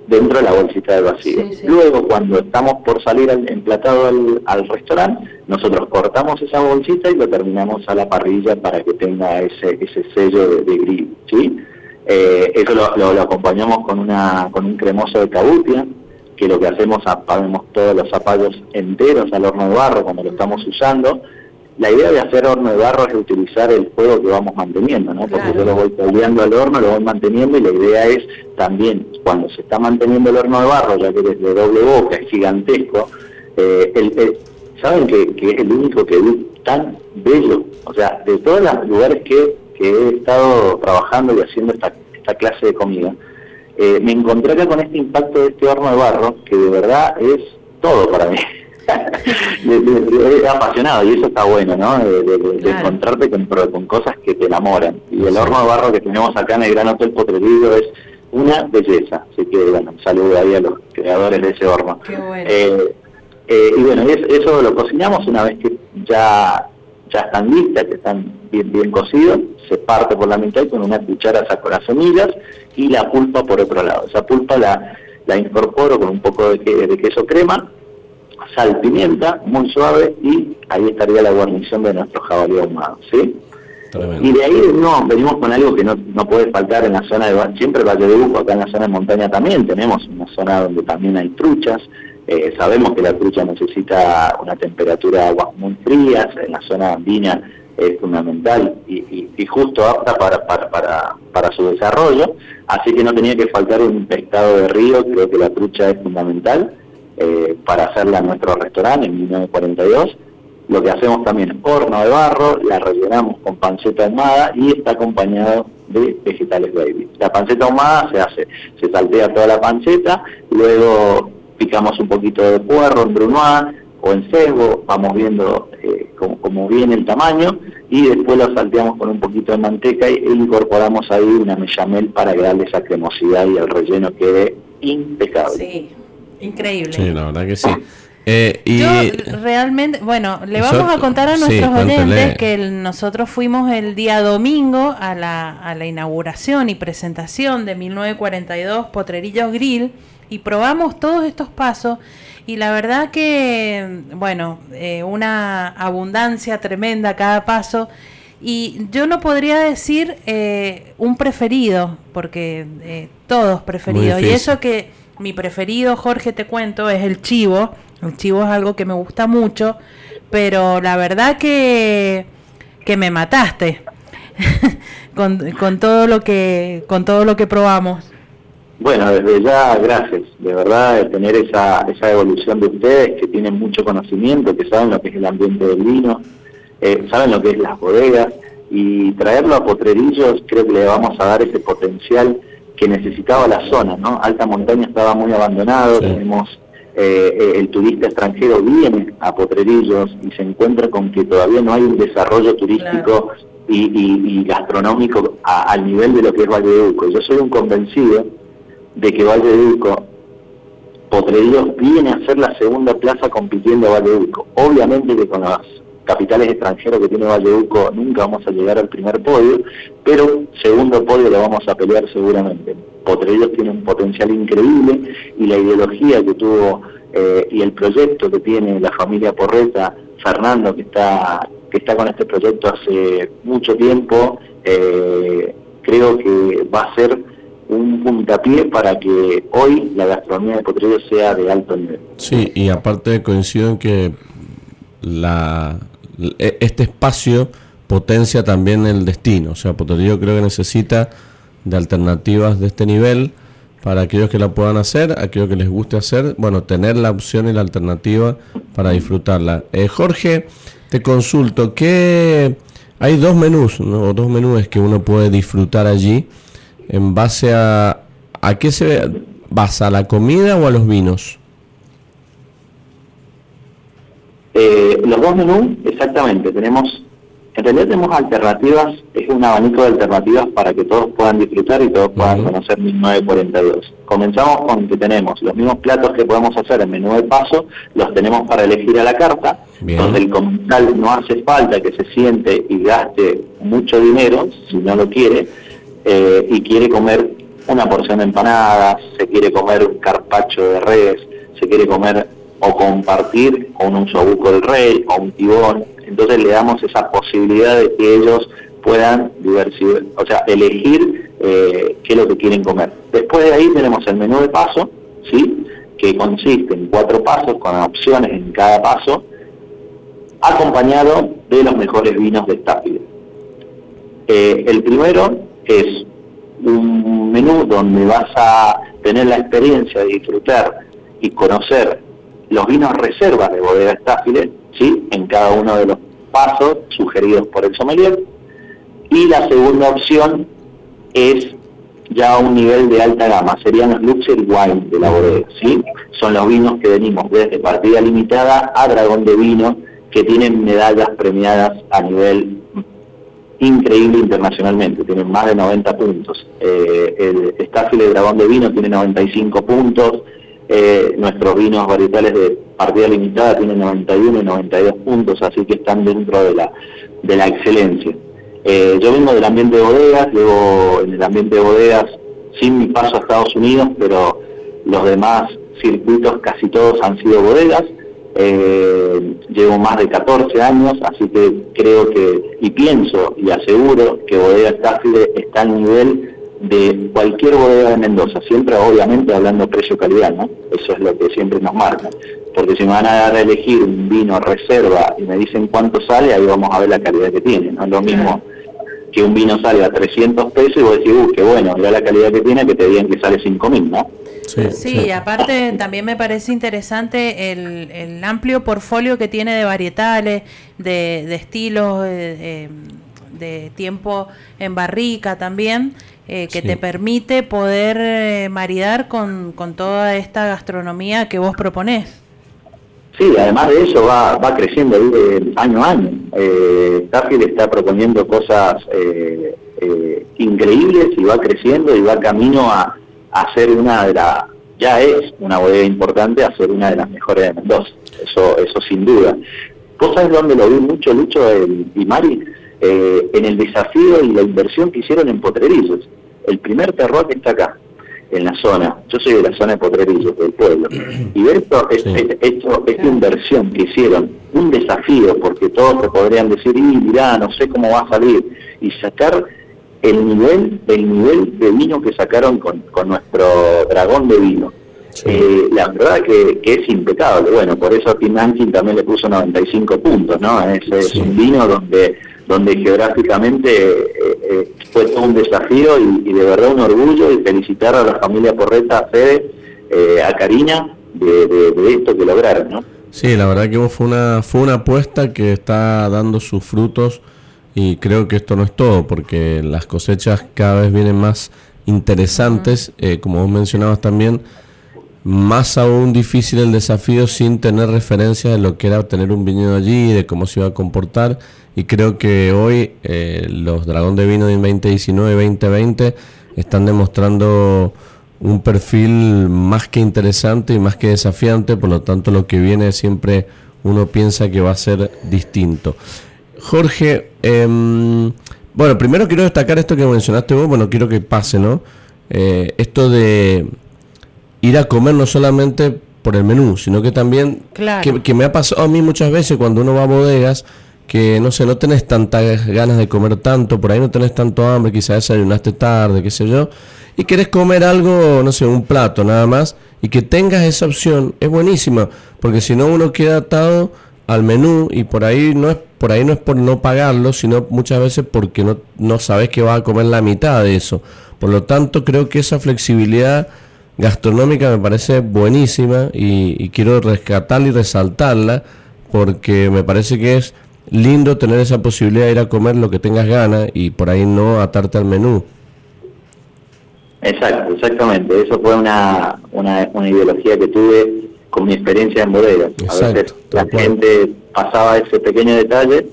dentro de la bolsita del vacío. Luego, cuando estamos por salir al, emplatado al, restaurante, nosotros cortamos esa bolsita y lo terminamos a la parrilla para que tenga ese, ese sello de, grill, ¿sí? Eh, eso lo, acompañamos con, una, con un cremoso de cabutia, que lo que hacemos, apagamos todos los zapallos enteros al horno de barro cuando lo estamos usando, la idea de hacer horno de barro es utilizar el fuego que vamos manteniendo, ¿no? Porque yo lo voy peleando al horno, lo voy manteniendo y la idea es también, cuando se está manteniendo el horno de barro, ya que es de doble boca, es gigantesco, eh, ¿saben que, es el único que vi tan bello? O sea, de todos los lugares que, he estado trabajando y haciendo esta, esta clase de comida, eh, me encontré acá con este impacto de este horno de barro, que de verdad es todo para mí. (laughs) es apasionado y eso está bueno, ¿no? De, encontrarte con, cosas que te enamoran. Y el horno de barro que tenemos acá en el Gran Hotel Potrerillo es una belleza. Así que, bueno, un saludo ahí a los creadores de ese horno. Eh, eh, y bueno, eso lo cocinamos una vez que ya ya están listas, que están bien, bien cocidos, se parte por la mitad y con una cuchara saco las semillas y la pulpa por otro lado. Esa pulpa la, la incorporo con un poco de, de queso crema sal, pimienta, muy suave y ahí estaría la guarnición de nuestro jabalí ahumado, ¿sí? Y de ahí no, venimos con algo que no, no puede faltar en la zona de siempre Valle de Uco, acá en la zona de montaña también tenemos una zona donde también hay truchas, eh, sabemos que la trucha necesita una temperatura de aguas muy frías, en la zona andina es fundamental y, y, justo apta para, para, para, para, su desarrollo, así que no tenía que faltar un pescado de río, creo que la trucha es fundamental. Eh, para hacerla en nuestro restaurante en 1942. Lo que hacemos también es horno de barro, la rellenamos con panceta ahumada y está acompañado de vegetales baby. La panceta ahumada se hace, se saltea toda la panceta, luego picamos un poquito de puerro en brunoise o en cebo, vamos viendo eh, como, viene el tamaño y después lo salteamos con un poquito de manteca e incorporamos ahí una mechamel para darle esa cremosidad y el relleno quede impecable. Increíble. Sí, la verdad que sí. Eh, y Yo realmente, bueno, le vamos a contar a nuestros oyentes que nosotros fuimos el día domingo a la, a la inauguración y presentación de 1942 Potrerillos Grill y probamos todos estos pasos y la verdad que, bueno, eh, una abundancia tremenda cada paso y yo no podría decir eh, un preferido, porque todos preferidos. Y eso que mi preferido, Jorge, te cuento, es el chivo. El chivo es algo que me gusta mucho, pero la verdad que, que me mataste (laughs) con, con, todo lo que, con todo lo que probamos. Bueno, desde ya, gracias. De verdad, de tener esa, esa evolución de ustedes que tienen mucho conocimiento, que saben lo que es el ambiente del vino, eh, saben lo que es las bodegas, y traerlo a Potrerillos creo que le vamos a dar ese potencial que necesitaba la zona, ¿no? Alta Montaña estaba muy abandonado, tenemos eh, eh, el turista extranjero viene a Potrerillos y se encuentra con que todavía no hay un desarrollo turístico y, gastronómico al nivel de lo que es Valle de Uco. Yo soy un convencido de que Valle de Uco, Potrerillos viene a ser la segunda plaza compitiendo a Valle de Uco. Obviamente que con las capitales extranjeros que tiene Valle de Uco nunca vamos a llegar al primer podio, pero segundo podio lo vamos a pelear seguramente. Potrerillos tiene un potencial increíble y la ideología que tuvo eh, y el proyecto que tiene la familia Porreta, Fernando, que está que está con este proyecto hace mucho tiempo, eh, creo que va a ser un puntapié para que hoy la gastronomía de Potrerillos sea de alto nivel. Sí, y aparte coincido en que la, este espacio potencia también el destino. O sea, Potrerillos creo que necesita de alternativas de este nivel para aquellos que la puedan hacer, aquellos que les guste hacer, bueno, tener la opción y la alternativa para disfrutarla. Eh, Jorge, te consulto, que hay dos menús, ¿no? dos menús que uno puede disfrutar allí en base a... ¿A qué se basa? ¿A la comida o a los vinos? Eh, los dos menús, exactamente, tenemos en realidad tenemos alternativas, es un abanico de alternativas para que todos puedan disfrutar y todos puedan conocer 1942. Comenzamos con que tenemos los mismos platos que podemos hacer en menú de paso, los tenemos para elegir a la carta, donde el comensal no hace falta que se siente y gaste mucho dinero, si no lo quiere, eh, y quiere comer una porción de empanadas, se quiere comer un carpacho de res, se quiere comer o compartir con un sobuco del rey o un tibón, entonces le damos esa posibilidad de que ellos puedan diversificar, o sea, elegir eh, qué es lo que quieren comer. Después de ahí tenemos el menú de paso, ¿sí? que consiste en cuatro pasos con opciones en cada paso, acompañado de los mejores vinos de Tápide. Eh, el primero es un menú donde vas a tener la experiencia de disfrutar y conocer los vinos reservas de bodega Estáfile, ¿sí? en cada uno de los pasos sugeridos por el sommelier. Y la segunda opción es ya a un nivel de alta gama, serían los Luxury Wine de la bodega, ¿sí? Son los vinos que venimos desde partida limitada a dragón de vino, que tienen medallas premiadas a nivel increíble internacionalmente, tienen más de 90 puntos. Eh, el Staffile Dragón de Vino tiene 95 puntos, eh, nuestros vinos varietales de partida limitada tienen 91 y 92 puntos, así que están dentro de la, de la excelencia. Eh, yo vengo del ambiente de bodegas, llevo en el ambiente de bodegas sin mi paso a Estados Unidos, pero los demás circuitos casi todos han sido bodegas. Eh, llevo más de 14 años, así que creo que, y pienso y aseguro que Bodega Cáfide está al nivel de cualquier bodega de Mendoza, siempre obviamente hablando precio-calidad, ¿no? Eso es lo que siempre nos marca. Porque si me van a dar a elegir un vino reserva y me dicen cuánto sale, ahí vamos a ver la calidad que tiene, no es lo mismo que un vino sale a 300 pesos y vos decís, uh, qué bueno, mira la calidad que tiene, que te digan que sale 5.000, ¿no? Sí, aparte también me parece interesante el, amplio portfolio que tiene de varietales, de, estilos, de, de tiempo en barrica también. Eh, que te permite poder eh, maridar con, con, toda esta gastronomía que vos proponés. Sí, además de eso va, va creciendo año a año. Eh, está proponiendo cosas eh, increíbles y va creciendo y va camino a, a ser una de las, ya es una bodega importante, a ser una de las mejores de Mendoza. Eso, eso sin duda. ¿Vos sabés dónde lo vi mucho, Lucho y Mari? Eh, en el desafío y la inversión que hicieron en Potrerillos. El primer terror que está acá, en la zona. Yo soy de la zona de Potrerillos, del pueblo. Y ver esto, esto, esta inversión que hicieron, un desafío, porque todos te podrían decir, y mirá, no sé cómo va a salir, y sacar el nivel, el nivel de vino que sacaron con, nuestro dragón de vino. Eh, la verdad que, es impecable. Bueno, por eso Tim también le puso 95 puntos, ¿no? Es, es un vino donde donde geográficamente eh, eh, fue todo un desafío y, de verdad un orgullo y felicitar a la familia Porreta, a Fede, eh, a Karina, de, esto que lograron, ¿no? Sí, la verdad que fue una, fue una apuesta que está dando sus frutos y creo que esto no es todo, porque las cosechas cada vez vienen más interesantes, eh, como vos mencionabas también, más aún difícil el desafío sin tener referencia de lo que era tener un viñedo allí, de cómo se iba a comportar. Y creo que hoy eh, los Dragón de Vino de 2019-2020 están demostrando un perfil más que interesante y más que desafiante, por lo tanto lo que viene siempre uno piensa que va a ser distinto. Jorge, em, bueno, primero quiero destacar esto que mencionaste vos, bueno, quiero que pase, ¿no? Eh, esto de ir a comer no solamente por el menú, sino que también que, me ha pasado a mí muchas veces cuando uno va a bodegas que no sé, no tenés tantas ganas de comer tanto, por ahí no tenés tanto hambre, quizás desayunaste tarde, qué sé yo, y querés comer algo, no sé, un plato nada más, y que tengas esa opción, es buenísima, porque si no uno queda atado al menú y por ahí no es por ahí no es por no pagarlo, sino muchas veces porque no, no sabes que vas a comer la mitad de eso. Por lo tanto, creo que esa flexibilidad gastronómica me parece buenísima y, quiero rescatarla y resaltarla porque me parece que es lindo tener esa posibilidad de ir a comer lo que tengas ganas y por ahí no atarte al menú. Exacto, exactamente. Eso fue una, una, ideología que tuve con mi experiencia en bodegas. A veces la gente pasaba ese pequeño detalle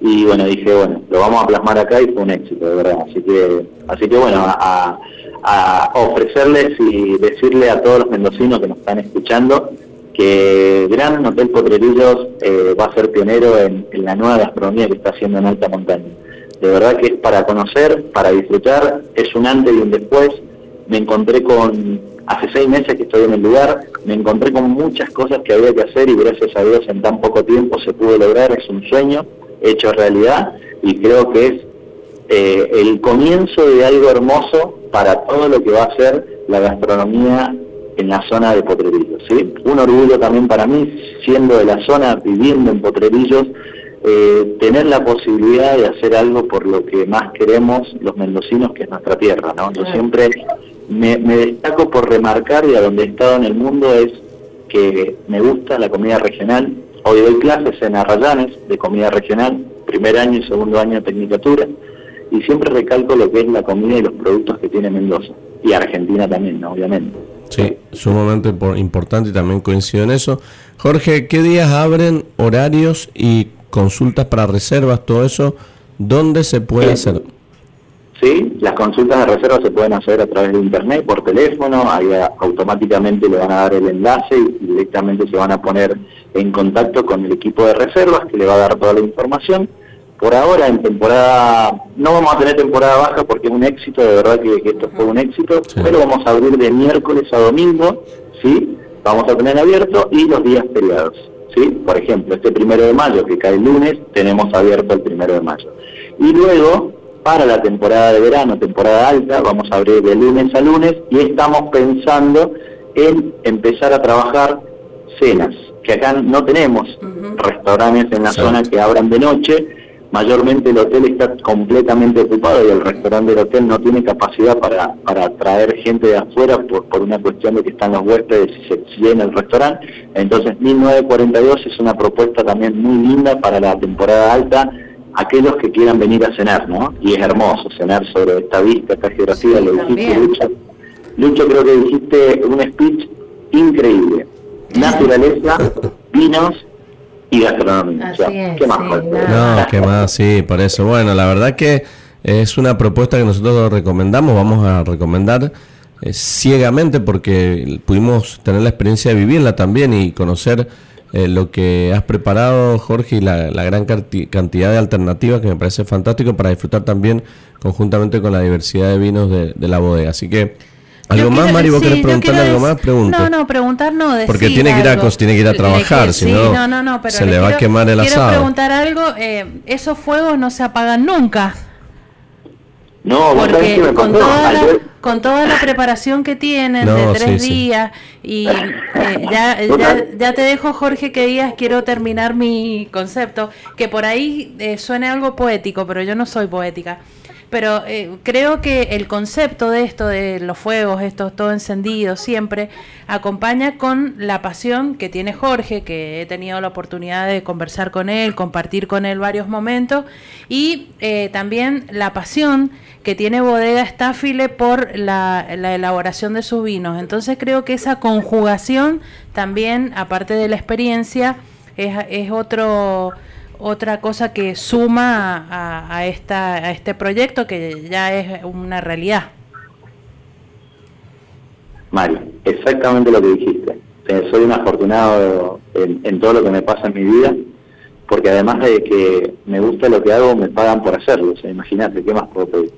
y bueno, dije, bueno, lo vamos a plasmar acá y fue un éxito, de verdad. Así que, así que bueno, a, a ofrecerles y decirle a todos los mendocinos que nos están escuchando que Gran Hotel Potrerillos eh, va a ser pionero en, la nueva gastronomía que está haciendo en alta montaña. De verdad que es para conocer, para disfrutar, es un antes y un después. Me encontré con, hace seis meses que estoy en el lugar, me encontré con muchas cosas que había que hacer y gracias a Dios en tan poco tiempo se pudo lograr, es un sueño hecho realidad y creo que es eh, el comienzo de algo hermoso para todo lo que va a ser la gastronomía en la zona de Potrerillos. ¿sí? Un orgullo también para mí, siendo de la zona, viviendo en Potrerillos, eh, tener la posibilidad de hacer algo por lo que más queremos los mendocinos, que es nuestra tierra. ¿no? Yo siempre me, me destaco por remarcar y a donde he estado en el mundo es que me gusta la comida regional. Hoy doy clases en Arrayanes de comida regional, primer año y segundo año de tecnicatura y siempre recalco lo que es la comida y los productos que tiene Mendoza. Y Argentina también, obviamente. Sí, sumamente importante y también coincido en eso. Jorge, ¿qué días abren horarios y consultas para reservas, todo eso? ¿Dónde se puede hacer? Sí, las consultas de reservas se pueden hacer a través de internet, por teléfono, ahí automáticamente le van a dar el enlace y directamente se van a poner en contacto con el equipo de reservas que le va a dar toda la información por ahora en temporada, no vamos a tener temporada baja porque es un éxito, de verdad que, esto fue un éxito, pero vamos a abrir de miércoles a domingo, ¿sí? Vamos a tener abierto y los días feriados, ¿sí? Por ejemplo, este primero de mayo que cae el lunes, tenemos abierto el primero de mayo. Y luego, para la temporada de verano, temporada alta, vamos a abrir de lunes a lunes y estamos pensando en empezar a trabajar cenas, que acá no tenemos restaurantes en la zona que abran de noche, mayormente el hotel está completamente ocupado y el restaurante del hotel no tiene capacidad para, para traer gente de afuera por, por una cuestión de que están los huéspedes y se llena el restaurante. Entonces 1942 es una propuesta también muy linda para la temporada alta, aquellos que quieran venir a cenar, ¿no? Y es hermoso cenar sobre esta vista, esta geografía, lo dijiste, Lucho. Lucho, creo que dijiste un speech increíble. Naturaleza, vinos y gastronomía. ¿Qué más? no, qué más, sí, por eso. Bueno, la verdad que es una propuesta que nosotros recomendamos, vamos a recomendar eh, ciegamente porque pudimos tener la experiencia de vivirla también y conocer eh, lo que has preparado, Jorge, y la, gran cantidad de alternativas que me parece fantástico para disfrutar también conjuntamente con la diversidad de vinos de, de la bodega. Así que ¿Algo más, Mari? ¿Vos querés preguntarle algo más? Pregunto. No, no, preguntar no. Porque tiene que, ir a, tiene que ir a trabajar, si no, se le, va a quemar el asado. Quiero preguntar algo. Eh, esos fuegos no se apagan nunca. No, porque con toda, la, con toda la preparación que tienen de tres días y eh, ya, ya, ya, te dejo Jorge que digas quiero terminar mi concepto que por ahí eh, suene algo poético pero yo no soy poética pero eh, creo que el concepto de esto, de los fuegos, estos todo encendido siempre, acompaña con la pasión que tiene Jorge, que he tenido la oportunidad de conversar con él, compartir con él varios momentos, y eh, también la pasión que tiene Bodega Estáfile por la, la elaboración de sus vinos. Entonces creo que esa conjugación también, aparte de la experiencia, es otro otra cosa que suma a, esta, a este proyecto que ya es una realidad. Mario, exactamente lo que dijiste. soy un afortunado en, todo lo que me pasa en mi vida, porque además de que me gusta lo que hago, me pagan por hacerlo. Imagínate, ¿qué más puedo pedir?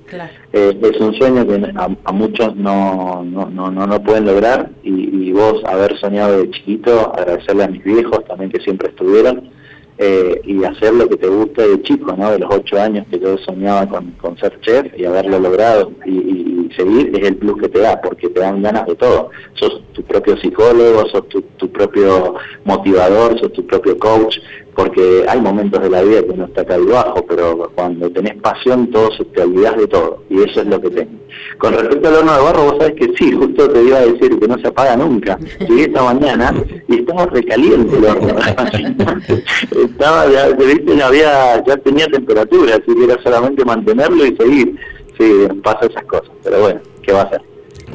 Eh, es un sueño que a, muchos no, no, no, no, pueden lograr y, y vos haber soñado de chiquito, agradecerle a mis viejos también que siempre estuvieron eh, y hacer lo que te gusta de chico, ¿no? De los ocho años que yo soñaba con, con ser chef y haberlo logrado y, seguir es el plus que te da, porque te dan ganas de todo. Sos tu propio psicólogo, sos tu, tu propio motivador, sos tu propio coach, porque hay momentos de la vida que uno está acá abajo, pero cuando tenés pasión, todo te olvidas de todo, y eso es lo que tengo. Con respecto al horno de barro, vos sabés que sí, justo te iba a decir que no se apaga nunca. Llegué esta mañana y estaba recaliente el horno. (laughs) estaba, ya, ya, había, ya tenía temperatura, así que era solamente mantenerlo y seguir. Sí, pasa esas cosas, pero bueno, ¿qué va a hacer?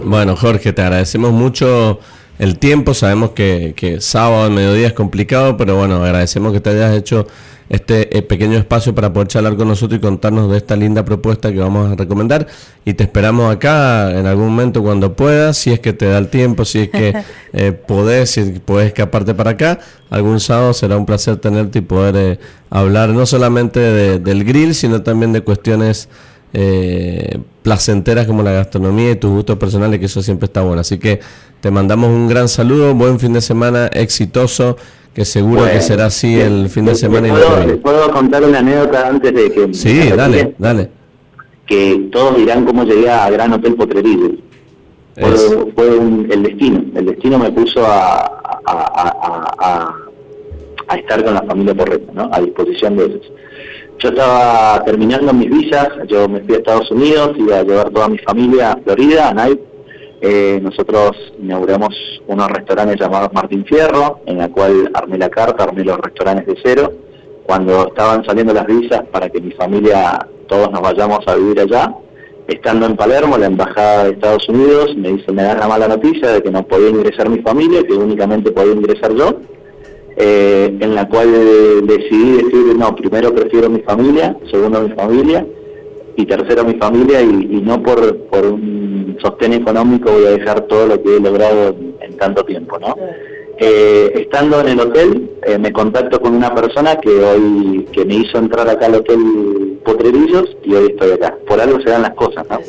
Bueno, Jorge, te agradecemos mucho el tiempo. Sabemos que, que sábado al mediodía es complicado, pero bueno, agradecemos que te hayas hecho este eh, pequeño espacio para poder charlar con nosotros y contarnos de esta linda propuesta que vamos a recomendar. Y te esperamos acá en algún momento cuando puedas, si es que te da el tiempo, si es que (laughs) eh, podés, si podés escaparte para acá. Algún sábado será un placer tenerte y poder eh, hablar no solamente del grill, sino también de cuestiones eh, placenteras como la gastronomía y tus gustos personales, que eso siempre está bueno. Así que te mandamos un gran saludo, buen fin de semana exitoso, que seguro que será así el fin de semana. y puedo, ¿Puedo contar una anécdota antes de que... Sí, dale, dale. Que todos dirán cómo llegué a Gran Hotel Potrerillo. Fue, el destino, el destino me puso a, a, a, estar con la familia correcta, ¿no? a disposición de ellos. Yo estaba terminando mis visas, yo me fui a Estados Unidos, iba a llevar toda mi familia a Florida, a Night. Eh, nosotros inauguramos unos restaurantes llamados Martín Fierro, en la cual armé la carta, armé los restaurantes de cero. Cuando estaban saliendo las visas para que mi familia, todos nos vayamos a vivir allá, estando en Palermo, la embajada de Estados Unidos me dice, me dan la mala noticia de que no podía ingresar mi familia, que únicamente podía ingresar yo eh, en la cual decidí decir, no, primero prefiero mi familia, segundo mi familia, y tercero mi familia, y, no por, por un sostén económico voy a dejar todo lo que he logrado en, tanto tiempo, ¿no? Eh, estando en el hotel, eh, me contacto con una persona que hoy que me hizo entrar acá al hotel Potrerillos y hoy estoy acá. Por algo se dan las cosas, ¿no?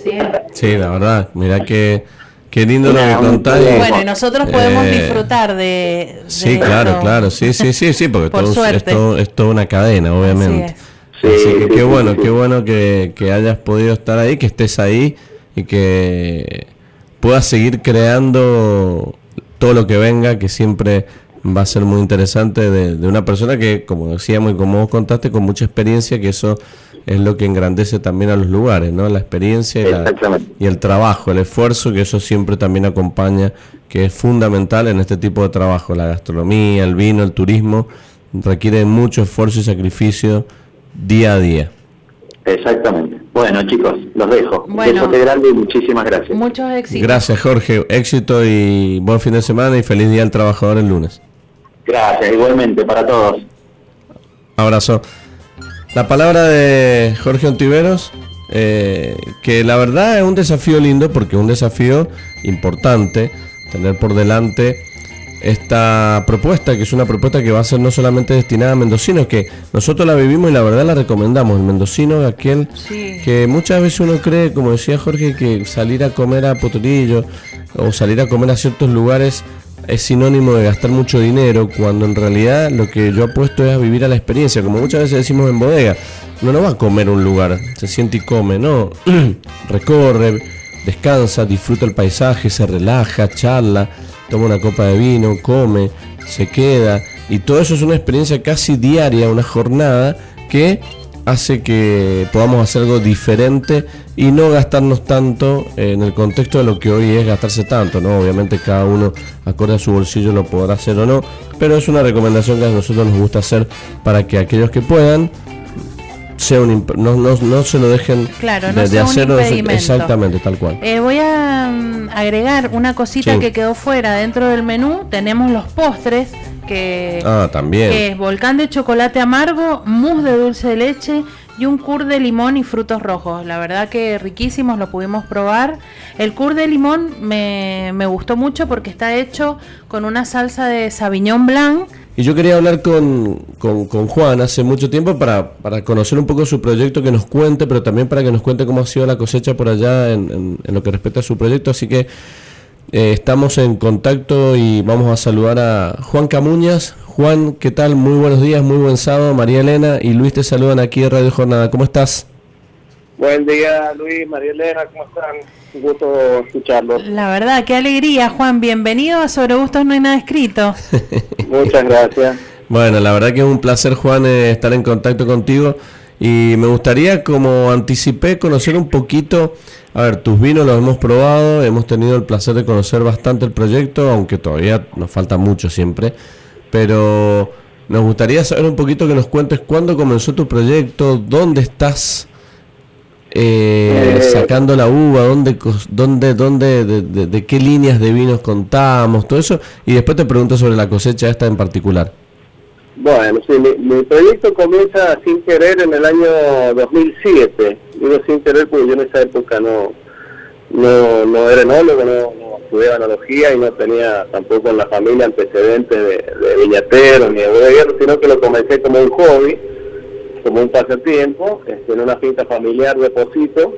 Sí, la verdad. Mira que Qué lindo lo que contás. bueno, y nosotros podemos eh, disfrutar de, Sí, claro, claro, sí, sí, sí, sí, porque (laughs) todo, es, toda una cadena, obviamente. Así que qué bueno, qué bueno que, que, hayas podido estar ahí, que estés ahí y que puedas seguir creando todo lo que venga, que siempre va a ser muy interesante de, de una persona que, como decíamos y como vos contaste, con mucha experiencia, que eso es lo que engrandece también a los lugares, ¿no? La experiencia y, el trabajo, el esfuerzo, que eso siempre también acompaña, que es fundamental en este tipo de trabajo. La gastronomía, el vino, el turismo, requiere mucho esfuerzo y sacrificio día a día. Exactamente. Bueno, chicos, los dejo. Bueno, Un grande y muchísimas gracias. Muchos éxitos. Gracias, Jorge. Éxito y buen fin de semana y feliz día al trabajador el lunes. Gracias, igualmente para todos. Abrazo. La palabra de Jorge Ontiveros, eh, que la verdad es un desafío lindo porque es un desafío importante tener por delante esta propuesta, que es una propuesta que va a ser no solamente destinada a mendocinos, que nosotros la vivimos y la verdad la recomendamos. El mendocino es aquel que muchas veces uno cree, como decía Jorge, que salir a comer a Potrillo o salir a comer a ciertos lugares es sinónimo de gastar mucho dinero, cuando en realidad lo que yo apuesto es a vivir a la experiencia, como muchas veces decimos en bodega. Uno no va a comer un lugar, se siente y come, no. (clears throat) Recorre, descansa, disfruta el paisaje, se relaja, charla, toma una copa de vino, come, se queda. Y todo eso es una experiencia casi diaria, una jornada que hace que podamos hacer algo diferente y no gastarnos tanto en el contexto de lo que hoy es gastarse tanto, ¿no? Obviamente cada uno acorde a su bolsillo lo podrá hacer o no, pero es una recomendación que a nosotros nos gusta hacer para que aquellos que puedan sea un no, no, se lo dejen claro, de, hacerlo exactamente tal cual. Eh, voy a mm, agregar una cosita que quedó fuera dentro del menú. Tenemos los postres que, ah, también. es volcán de chocolate amargo, mousse de dulce de leche y un cur de limón y frutos rojos. La verdad que riquísimos, lo pudimos probar. El cur de limón me, me gustó mucho porque está hecho con una salsa de Sauvignon Blanc y yo quería hablar con, Juan hace mucho tiempo para, conocer un poco su proyecto, que nos cuente, pero también para que nos cuente cómo ha sido la cosecha por allá en, lo que respecta a su proyecto. Así que eh, estamos en contacto y vamos a saludar a Juan Camuñas. Juan, ¿qué tal? Muy buenos días, muy buen sábado. María Elena y Luis te saludan aquí en Radio Jornada. ¿Cómo estás? Buen día, Luis, María Elena, ¿cómo están? Un gusto escucharlo. La verdad, qué alegría, Juan. Bienvenido a Sobre Gustos No hay nada escrito. Muchas gracias. (laughs) Bueno, la verdad que es un placer, Juan, eh, estar en contacto contigo. Y me gustaría, como anticipé, conocer un poquito. A ver, tus vinos los hemos probado, hemos tenido el placer de conocer bastante el proyecto, aunque todavía nos falta mucho siempre. Pero nos gustaría saber un poquito que nos cuentes cuándo comenzó tu proyecto, dónde estás eh, eh, sacando la uva, dónde, dónde, dónde de, qué líneas de vinos contamos, todo eso, y después te pregunto sobre la cosecha esta en particular. Bueno, sí, mi, proyecto comienza sin querer en el año 2007. Digo sin querer porque yo en esa época no, no, no era enólogo, no, no estudiaba enología y no tenía tampoco en la familia antecedentes de, de ni de bodeguero, sino que lo comencé como un hobby como un pasatiempo este, en una finca familiar de Posito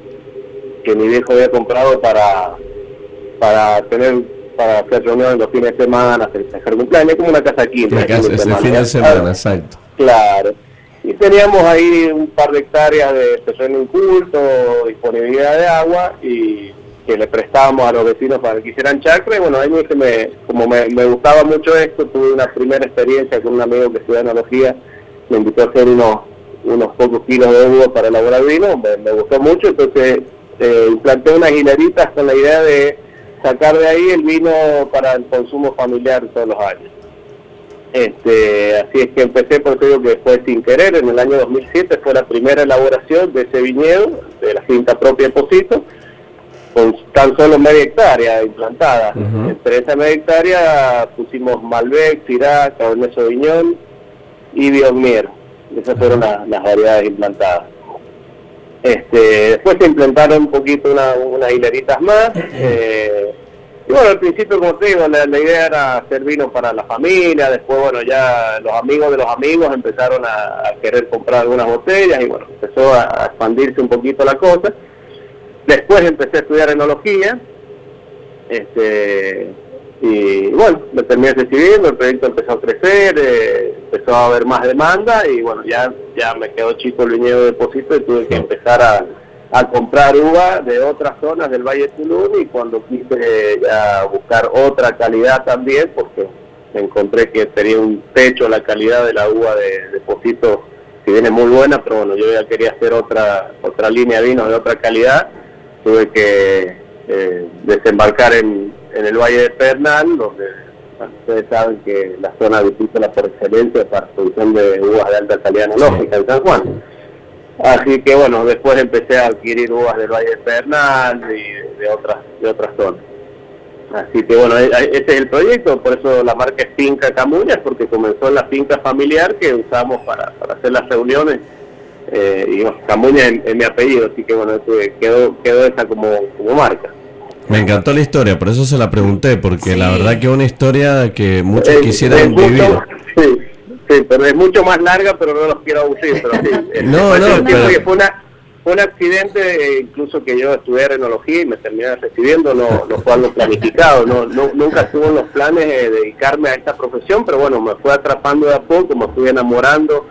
que mi viejo había comprado para para tener para hacer reuniones los fines de semana, festejar cumpleaños, como una casa quinta. el fin de semana, exacto. Claro. Y teníamos ahí un par de hectáreas de terreno inculto, disponibilidad de agua y que le prestábamos a los vecinos para que hicieran chacra. Y bueno, ahí me, como me, me, gustaba mucho esto, tuve una primera experiencia con un amigo que estudia enología, me invitó a hacer unos unos pocos kilos de uva para elaborar vino, me, gustó mucho, entonces eh, implanté unas hileritas con la idea de sacar de ahí el vino para el consumo familiar todos los años. Este, así es que empecé, por digo que fue sin querer, en el año 2007 fue la primera elaboración de ese viñedo, de la finca propia de Posito, con tan solo media hectárea implantada. Entre esa media hectárea pusimos Malbec, Syrah, Cabernet Sauvignon y Biognier esas fueron las variedades implantadas. Este, después se implantaron un poquito unas hileritas más. Eh, y bueno, al principio, como te digo, la, idea era hacer vino para la familia. Después, bueno, ya los amigos de los amigos empezaron a, querer comprar algunas botellas y bueno, empezó a, expandirse un poquito la cosa. Después empecé a estudiar enología. Este, y bueno, me terminé decidiendo, el proyecto empezó a crecer, eh, empezó a haber más demanda y bueno, ya ya me quedó chico el viñedo de depósito y tuve que empezar a, comprar uva de otras zonas del Valle de Tulum y cuando quise ya buscar otra calidad también, porque encontré que tenía un techo la calidad de la uva de depósito, que viene muy buena, pero bueno, yo ya quería hacer otra otra línea de vino de otra calidad, tuve que eh, desembarcar en en el Valle de Pernal, donde ustedes saben que la zona difícil por excelencia para producción de uvas de alta calidad analógica en San Juan. Así que bueno, después empecé a adquirir uvas del Valle de Pernal y de otras, de otras zonas. Así que bueno, e, e, ese es el proyecto, por eso la marca es Finca Camuñas, porque comenzó en la finca familiar que usamos para, hacer las reuniones. Eh, y Camuñas es, mi apellido, así que bueno, quedó, quedó esa como, como marca. Me encantó la historia, por eso se la pregunté, porque la verdad que es una historia que muchos quisieran vivir. sí, sí, pero es mucho más larga, pero no los quiero aburrir. Pero sí, (laughs) no, no, fue, una, un accidente, incluso que yo estudié renología y me terminé recibiendo, no, no fue algo planificado, no, nunca estuve en los planes de dedicarme a esta profesión, pero bueno, me fue atrapando de a poco, me fui enamorando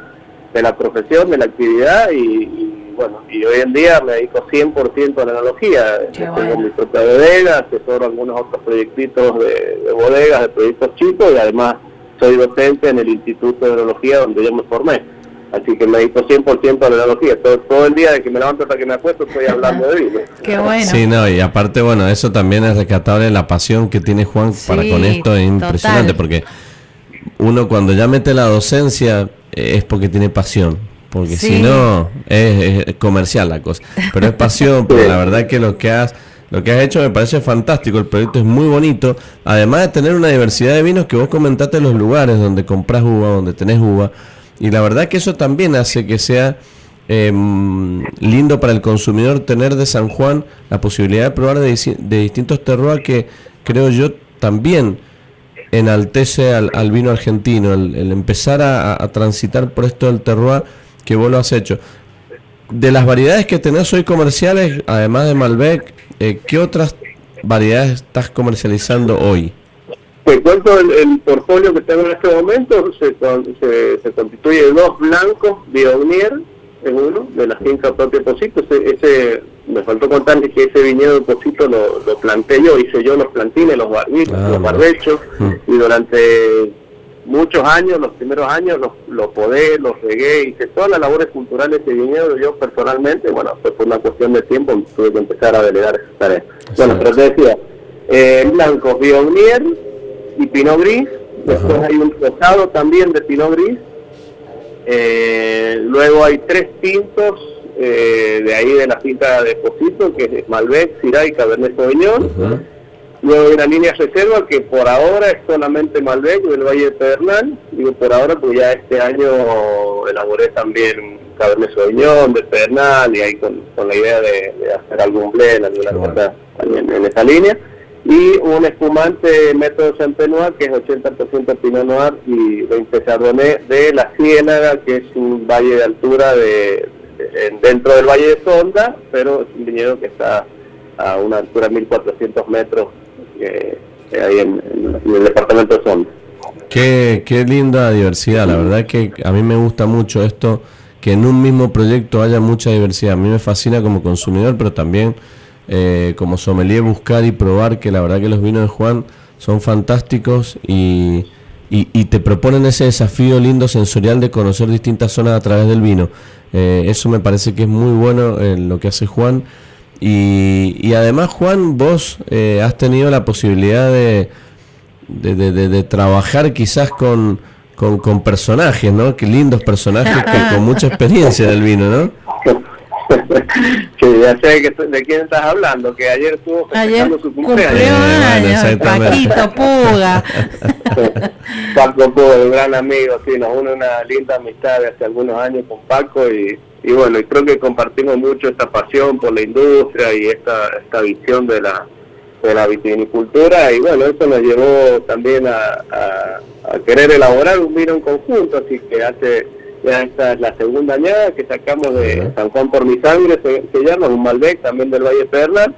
de la profesión, de la actividad y bueno, y hoy en día me dedico 100% a la enología. Tengo mi propia bodega, asesoro algunos otros proyectitos de, bodegas, de proyectos chicos y además soy docente en el Instituto de Enología donde yo me formé. Así que me dedico 100% a la analogía. Todo, todo el día de que me levanto hasta que me acuesto estoy hablando de vino. (laughs) Qué bueno. Sí, no, y aparte, bueno, eso también es rescatable, la pasión que tiene Juan para con esto es impresionante, porque uno cuando ya mete la docencia eh, es porque tiene pasión, porque si no es, comercial la cosa, pero es pasión, (laughs) porque la verdad que lo que has lo que has hecho me parece fantástico, el proyecto es muy bonito, además de tener una diversidad de vinos que vos comentaste en los lugares donde compras uva, donde tenés uva, y la verdad que eso también hace que sea em, lindo para el consumidor tener de San Juan la posibilidad de probar de, distintos terroirs que creo yo también enaltece al, vino argentino, el, empezar a, transitar por esto del terroir que vos lo has hecho. De las variedades que tenés hoy comerciales, además de Malbec, eh, ¿qué otras variedades estás comercializando hoy? Te cuento el, portfolio que tengo en este momento, se, se, constituye de dos blancos, Bionier es uno, de la finca propia Posito, ese, me faltó contarles que ese viñedo de Posito lo, planté yo, hice yo los plantines, los, barbitos, ah, los barbechos, mm. y durante muchos años, los primeros años, los, podé, los regué, hice todas las labores culturales de viñedo yo personalmente, bueno, fue por una cuestión de tiempo, tuve que empezar a delegar esas tareas. Bueno, pero te decía, eh, blancos, Bionier, y Pinot Gris. Después hay un rosado también de Pinot Gris. Eh, luego hay tres tintos eh, de ahí de la cinta de Posito, que es Malbec, Syrah y Cabernet Sauvignon. Luego hay una línea reserva que por ahora es solamente Malbec del Valle de Pedernal. Digo por ahora porque ya este año elaboré también Cabernet Sauvignon de Pedernal y ahí con, la idea de, hacer algún blend, alguna cosa también en esa línea y un espumante método Champenois que es 80% Pinot Noir y 20 Chardonnay de la Ciénaga que es un valle de altura de, dentro del valle de Sonda pero es un viñedo que está a una altura de 1400 metros eh, ahí en, el departamento de qué, qué linda diversidad la verdad que a mí me gusta mucho esto que en un mismo proyecto haya mucha diversidad a mí me fascina como consumidor pero también eh, como sommelier buscar y probar que la verdad que los vinos de Juan son fantásticos y, y, te proponen ese desafío lindo sensorial de conocer distintas zonas a través del vino. Eh, eso me parece que es muy bueno en lo que hace Juan. Y, y además, Juan, vos eh, has tenido la posibilidad de, de, de, de trabajar quizás con, con, con, personajes, ¿no? Qué lindos personajes (laughs) con mucha experiencia del vino, ¿no? (laughs) que ya sé que, de quién estás hablando, que ayer estuvo festejando su cumpleaños. Paquito Puga. (laughs) Paco Puga, un gran amigo, sí, nos une una linda amistad de hace algunos años con Paco y, y bueno, y creo que compartimos mucho esta pasión por la industria y esta, esta visión de la de la vitivinicultura. Y bueno, eso nos llevó también a, a querer elaborar un vino en conjunto, así que hace ya esta es la segunda añada que sacamos de San Juan por mi sangre, se, llama un Malbec también del Valle Perla,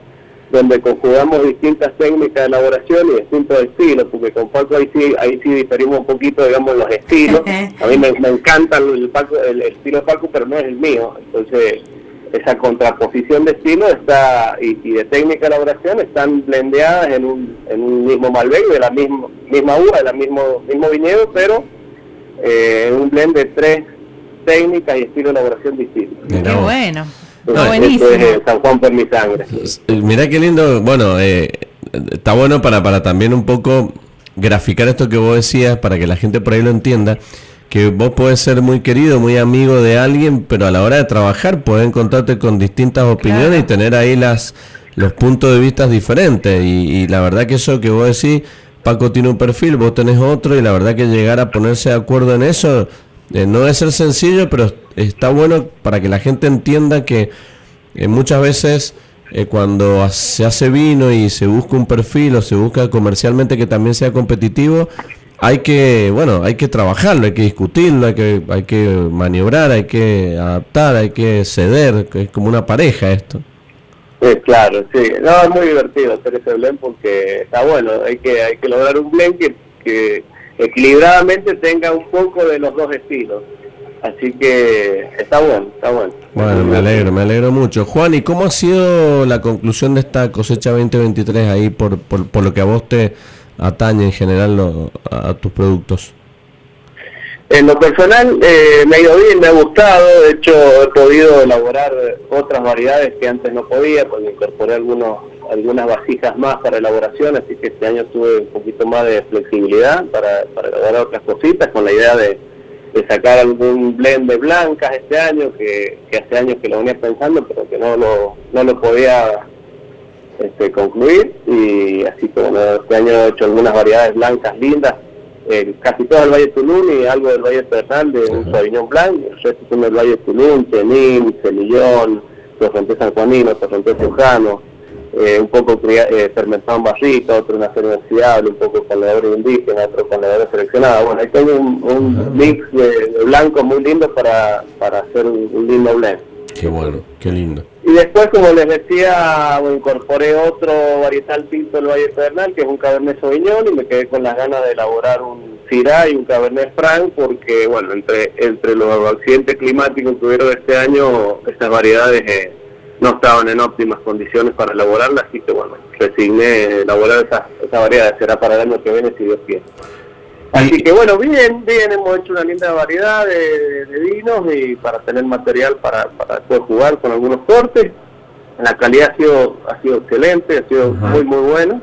donde conjugamos distintas técnicas de elaboración y distintos estilos, porque con Paco ahí sí, ahí sí diferimos un poquito, digamos, los estilos. (laughs) A mí me, encanta el, el, estilo Paco, pero no es el mío. Entonces, esa contraposición de estilo está y, de técnica de elaboración están blendeadas en un, en un mismo Malbec, de la misma, misma uva, de la mismo, mismo viñedo, pero eh, un blend de tres técnicas y estilo de elaboración distintos. Qué bueno. Buenísimo. es San Juan por mi sangre. Eh, Mira qué lindo, bueno, eh, está bueno para, para también un poco graficar esto que vos decías, para que la gente por ahí lo entienda, que vos podés ser muy querido, muy amigo de alguien, pero a la hora de trabajar podés encontrarte con distintas opiniones y tener ahí las los puntos de vista diferentes. Y, y la verdad que eso que vos decís Paco tiene un perfil, vos tenés otro y la verdad que llegar a ponerse de acuerdo en eso eh, no debe ser sencillo, pero está bueno para que la gente entienda que eh, muchas veces eh, cuando se hace vino y se busca un perfil o se busca comercialmente que también sea competitivo, hay que, bueno, hay que trabajarlo, hay que discutirlo, hay que, hay que maniobrar, hay que adaptar, hay que ceder, es como una pareja esto. Sí, claro, sí. No, es muy divertido hacer ese blend porque está bueno. Hay que hay que lograr un blend que, que equilibradamente tenga un poco de los dos estilos. Así que está bueno, está bueno. Bueno, me alegro, me alegro mucho. Juan, ¿y cómo ha sido la conclusión de esta cosecha 2023 ahí por, por, por lo que a vos te atañe en general a tus productos? En lo personal eh, me ha ido bien, me ha gustado, de hecho he podido elaborar otras variedades que antes no podía, porque incorporé algunos, algunas vasijas más para elaboración, así que este año tuve un poquito más de flexibilidad para, para elaborar otras cositas, con la idea de, sacar algún blend de blancas este año, que, hace años que lo venía pensando, pero que no lo, no lo podía este, concluir, y así que bueno, este año he hecho algunas variedades blancas lindas, eh, casi todo el Valle Tulum y algo del Valle Pedernal de un Sauvignon Blanc, el resto son del Valle Tulum, Chenín, Celillón, Torrente San Juanino, Torrente Trujano, eh, un poco eh, fermentado en barrica, otro en acero un poco con levadura indígena, otro con levadura seleccionada. Bueno, ahí tengo un, mix de, blanco muy lindo para, para hacer un, lindo blend. Qué bueno, qué lindo. Y después, como les decía, incorporé otro varietal tinto del Valle Pedernal, que es un Cabernet Sauvignon, y me quedé con las ganas de elaborar un Syrah y un Cabernet Franc, porque, bueno, entre entre los accidentes climáticos que hubieron este año, estas variedades eh, no estaban en óptimas condiciones para elaborarlas, así que, bueno, resigné elaborar esa, esa variedad, será para el año que viene, si Dios quiere. Así que bueno, bien, bien, hemos hecho una linda variedad de, vinos y para tener material para, para poder jugar con algunos cortes. La calidad ha sido, ha sido excelente, ha sido muy, muy buena.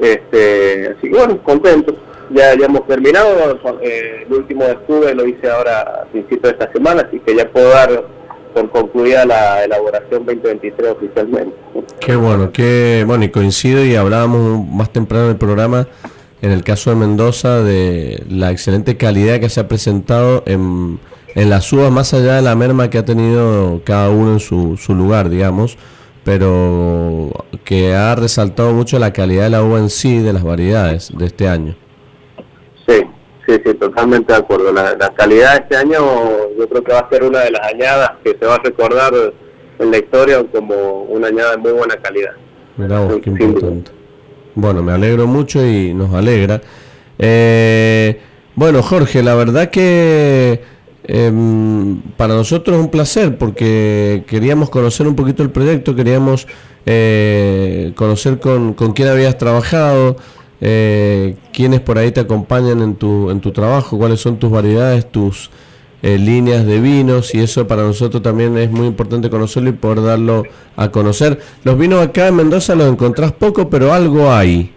Este, así que bueno, contentos. Ya, ya hemos terminado, eh, el último de lo hice ahora a principios de esta semana, así que ya puedo dar por concluida la elaboración 2023 oficialmente. Qué bueno, qué bueno, y coincido y hablábamos más temprano en el programa en el caso de Mendoza, de la excelente calidad que se ha presentado en, en las uvas, más allá de la merma que ha tenido cada uno en su, su lugar, digamos, pero que ha resaltado mucho la calidad de la uva en sí, de las variedades de este año. Sí, sí, sí, totalmente de acuerdo. La, calidad de este año yo creo que va a ser una de las añadas que se va a recordar en la historia como una añada de muy buena calidad. Mirá qué importante. Bueno, me alegro mucho y nos alegra. Eh, bueno, Jorge, la verdad que em, para nosotros es un placer porque queríamos conocer un poquito el proyecto, queríamos eh, conocer con, con, quién habías trabajado, eh, quiénes por ahí te acompañan en tu, en tu trabajo, cuáles son tus variedades, tus eh, líneas de vinos y eso para nosotros también es muy importante conocerlo y poder darlo a conocer. Los vinos acá en Mendoza los encontrás poco, pero algo hay.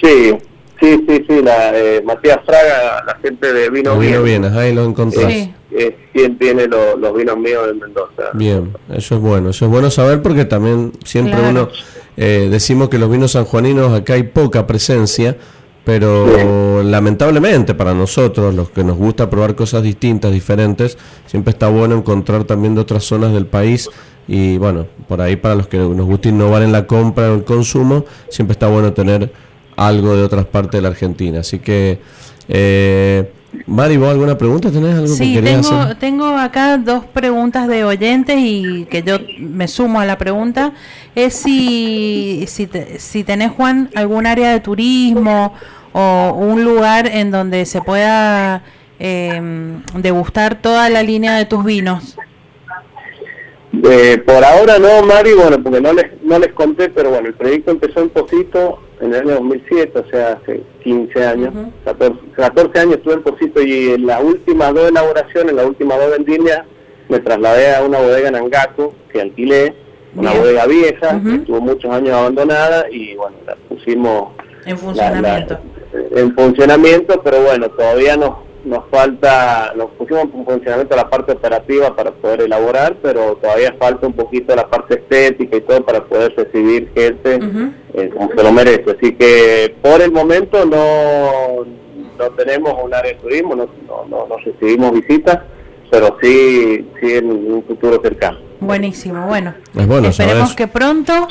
Sí, sí, sí, sí, la, eh, Matías Fraga, la gente de Vino Bien. Vino ahí lo encontrás. Sí. Es quien tiene los vinos míos en Mendoza. Bien, eso es bueno, eso es bueno saber porque también siempre uno eh, decimos que los vinos sanjuaninos acá hay poca presencia, pero lamentablemente para nosotros, los que nos gusta probar cosas distintas, diferentes, siempre está bueno encontrar también de otras zonas del país y bueno, por ahí para los que nos gusta innovar en la compra o el consumo, siempre está bueno tener algo de otras partes de la Argentina. Así que, eh, Mari, ¿vos alguna pregunta? ¿Tenés algo que querías tengo, hacer? tengo acá dos preguntas de oyentes y que yo me sumo a la pregunta. Es si, si, si tenés, Juan, algún área de turismo o un lugar en donde se pueda eh, degustar toda la línea de tus vinos. Eh, por ahora no, Mari, bueno, porque no les, no les conté, pero bueno, el proyecto empezó en Pocito en el año 2007, o sea, hace 15 años, 14, años estuve en Pocito y en las últimas dos elaboraciones, en las últimas dos vendimias, me trasladé a una bodega en Angaco, que alquilé, una bodega vieja, que estuvo muchos años abandonada y bueno, la pusimos en funcionamiento. en funcionamiento, pero bueno, todavía no nos falta, nos pusimos en funcionamiento la parte operativa para poder elaborar, pero todavía falta un poquito la parte estética y todo para poder recibir gente eh, como se lo merece. Así que por el momento no, no tenemos un área de turismo, no, no, no, recibimos visitas, pero sí, sí en un futuro cercano. Buenísimo, bueno. Esperemos que pronto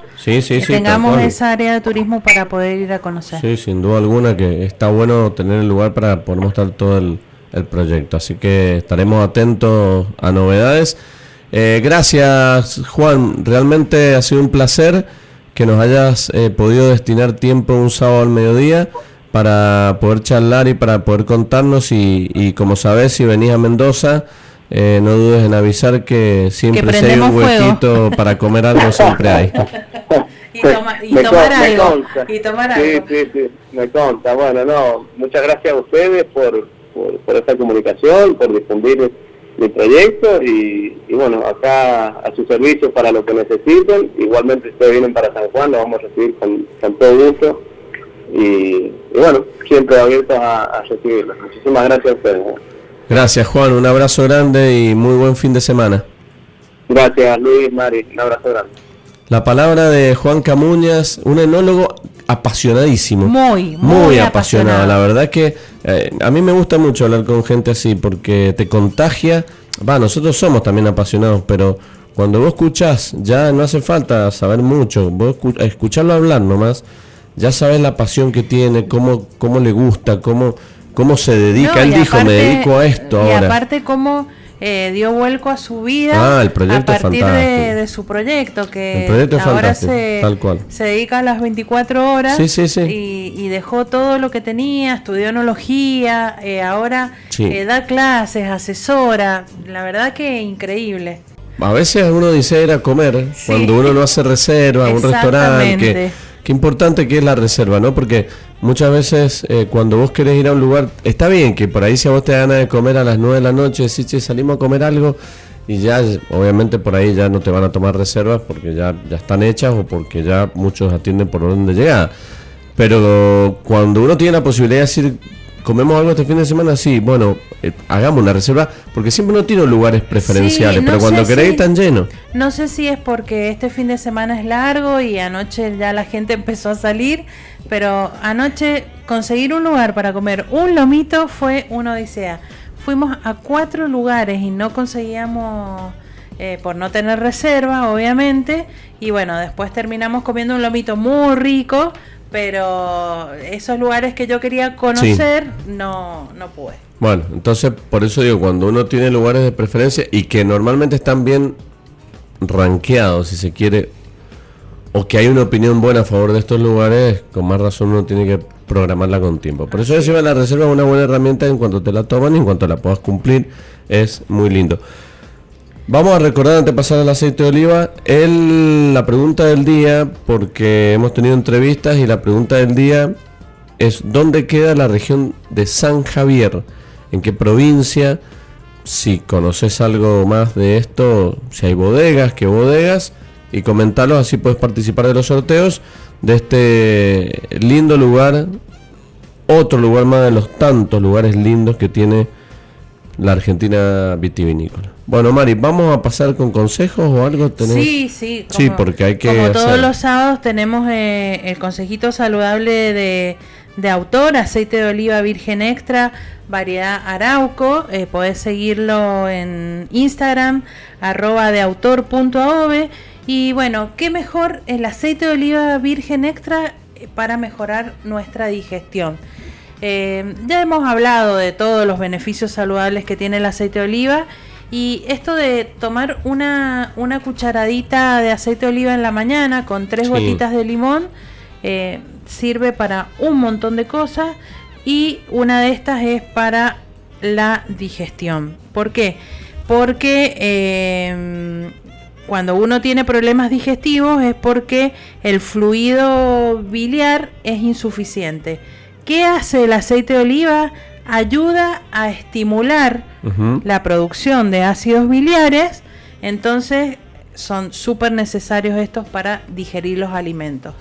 tengamos esa área de turismo para poder ir a conocer. Sí, sin duda alguna que está bueno tener el lugar para poder mostrar todo el, proyecto. Así que estaremos atentos a novedades. Eh, gracias, Juan. Realmente ha sido un placer que nos hayas eh, podido destinar tiempo un sábado al mediodía para poder charlar y para poder contarnos. Y, y como sabes, si venís a Mendoza eh, no dudes en avisar que siempre si hay un huequito para comer algo, (laughs) siempre hay. y, tomar algo. y tomar sí, Sí, sí, me conta. Bueno, no, muchas gracias a ustedes por, por, esta comunicación, por difundir mi proyecto y, bueno, acá a su servicio para lo que necesiten. Igualmente ustedes vienen para San Juan, lo vamos a recibir con, todo gusto y, bueno, siempre abiertos a, a recibirlos. Muchísimas gracias a ustedes. Gracias Juan, un abrazo grande y muy buen fin de semana. Gracias Luis, Mari, un abrazo grande. La palabra de Juan Camuñas, un enólogo apasionadísimo. Muy, muy, apasionado. La verdad que eh, a mí me gusta mucho hablar con gente así porque te contagia. Va, nosotros somos también apasionados, pero cuando vos escuchás, ya no hace falta saber mucho. Vos escucharlo hablar nomás, ya sabes la pasión que tiene, cómo, cómo le gusta, cómo, cómo se dedica. Él dijo, me dedico a esto y ahora. aparte, cómo eh, dio vuelco a su vida ah, a partir de, su proyecto, que ahora se, se dedica a las 24 horas y, dejó todo lo que tenía, estudió enología, eh, ahora eh, da clases, asesora, la verdad que increíble. A veces uno dice ir a comer, cuando uno no hace reserva, un restaurante, qué importante que es la reserva, ¿no? Porque muchas veces eh, cuando vos querés ir a un lugar, está bien que por ahí si a vos te ganas de comer a las 9 de la noche, si che, salimos a comer algo y ya obviamente por ahí ya no te van a tomar reservas porque ya, ya están hechas o porque ya muchos atienden por orden de llegada. Pero cuando uno tiene la posibilidad de decir comemos algo este fin de semana, sí, bueno, eh, hagamos una reserva, porque siempre no tiene lugares preferenciales, pero cuando queréis están llenos. No sé si es porque este fin de semana es largo y anoche ya la gente (laughs) empezó a salir, pero anoche conseguir un lugar para comer un lomito fue una odisea. Fuimos a cuatro lugares y no conseguíamos... Eh, por no tener reserva, obviamente, y bueno, después terminamos comiendo un lomito muy rico, pero esos lugares que yo quería conocer no, no pude. Bueno, entonces por eso digo, cuando uno tiene lugares de preferencia y que normalmente están bien rankeados, si se quiere, o que hay una opinión buena a favor de estos lugares, con más razón uno tiene que programarla con tiempo. Por eso decir la reserva es una buena herramienta en cuanto te la toman y en cuanto la puedas cumplir, es muy lindo. Vamos a recordar antes de pasar al aceite de oliva, el, la pregunta del día, porque hemos tenido entrevistas y la pregunta del día es ¿dónde queda la región de San Javier? ¿En qué provincia? Si conoces algo más de esto, si hay bodegas, qué bodegas, y comentarlo, así puedes participar de los sorteos de este lindo lugar, otro lugar más de los tantos lugares lindos que tiene la Argentina vitivinícola. Bueno, Mari, ¿vamos a pasar con consejos o algo? Sí, sí. sí, porque hay que... Como todos los sábados tenemos eh, el consejito saludable de, de, autor, aceite de oliva virgen extra, variedad arauco. Eh, podés seguirlo en Instagram, arroba de Y bueno, ¿qué mejor el aceite de oliva virgen extra eh, para mejorar nuestra digestión? Eh, ya hemos hablado de todos los beneficios saludables que tiene el aceite de oliva y esto de tomar una, una cucharadita de aceite de oliva en la mañana con tres gotitas de limón eh, sirve para un montón de cosas y una de estas es para la digestión. ¿Por qué? Porque eh, cuando uno tiene problemas digestivos es porque el fluido biliar es insuficiente ¿Qué hace el aceite de oliva? Ayuda a estimular la producción de ácidos biliares, entonces son súper necesarios estos para digerir los alimentos.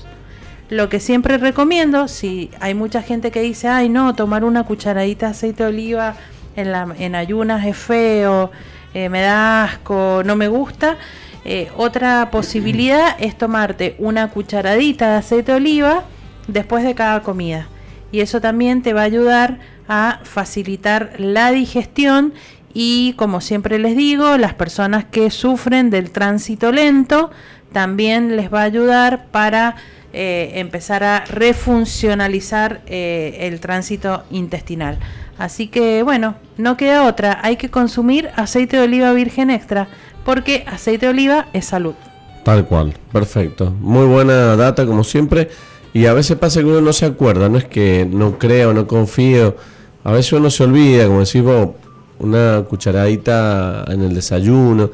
Lo que siempre recomiendo, si hay mucha gente que dice, ay no, tomar una cucharadita de aceite de oliva en, la, en ayunas es feo, eh, me da asco, no me gusta, eh, otra posibilidad (clears throat) es tomarte una cucharadita de aceite de oliva después de cada comida y eso también te va a ayudar a facilitar la digestión y como siempre les digo, las personas que sufren del tránsito lento también les va a ayudar para eh, empezar a refuncionalizar eh, el tránsito intestinal. Así que bueno, no queda otra, hay que consumir aceite de oliva virgen extra porque aceite de oliva es salud. Tal cual, perfecto. Muy buena data como siempre. Y a veces pasa que uno no se acuerda, no es que no crea o no confío, a veces uno se olvida, como decís vos, una cucharadita en el desayuno,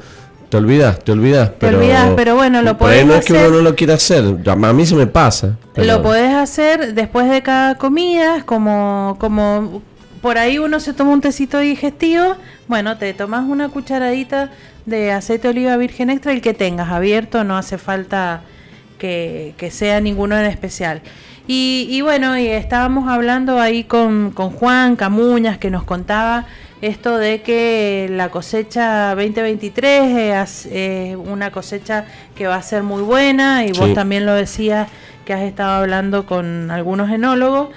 te olvidas, te olvidas, pero, te olvidas, pero bueno, lo podés no es que uno no lo quiera hacer, a mí se me pasa. Lo podés hacer después de cada comida, como, como por ahí uno se toma un tecito digestivo, bueno, te tomas una cucharadita de aceite de oliva virgen extra, el que tengas abierto, no hace falta que, sea ninguno en especial. Y, bueno, y estábamos hablando ahí con, con Juan Camuñas que nos contaba esto de que la cosecha 2023 es una cosecha que va a ser muy buena y vos también lo decías que has estado hablando con algunos enólogos.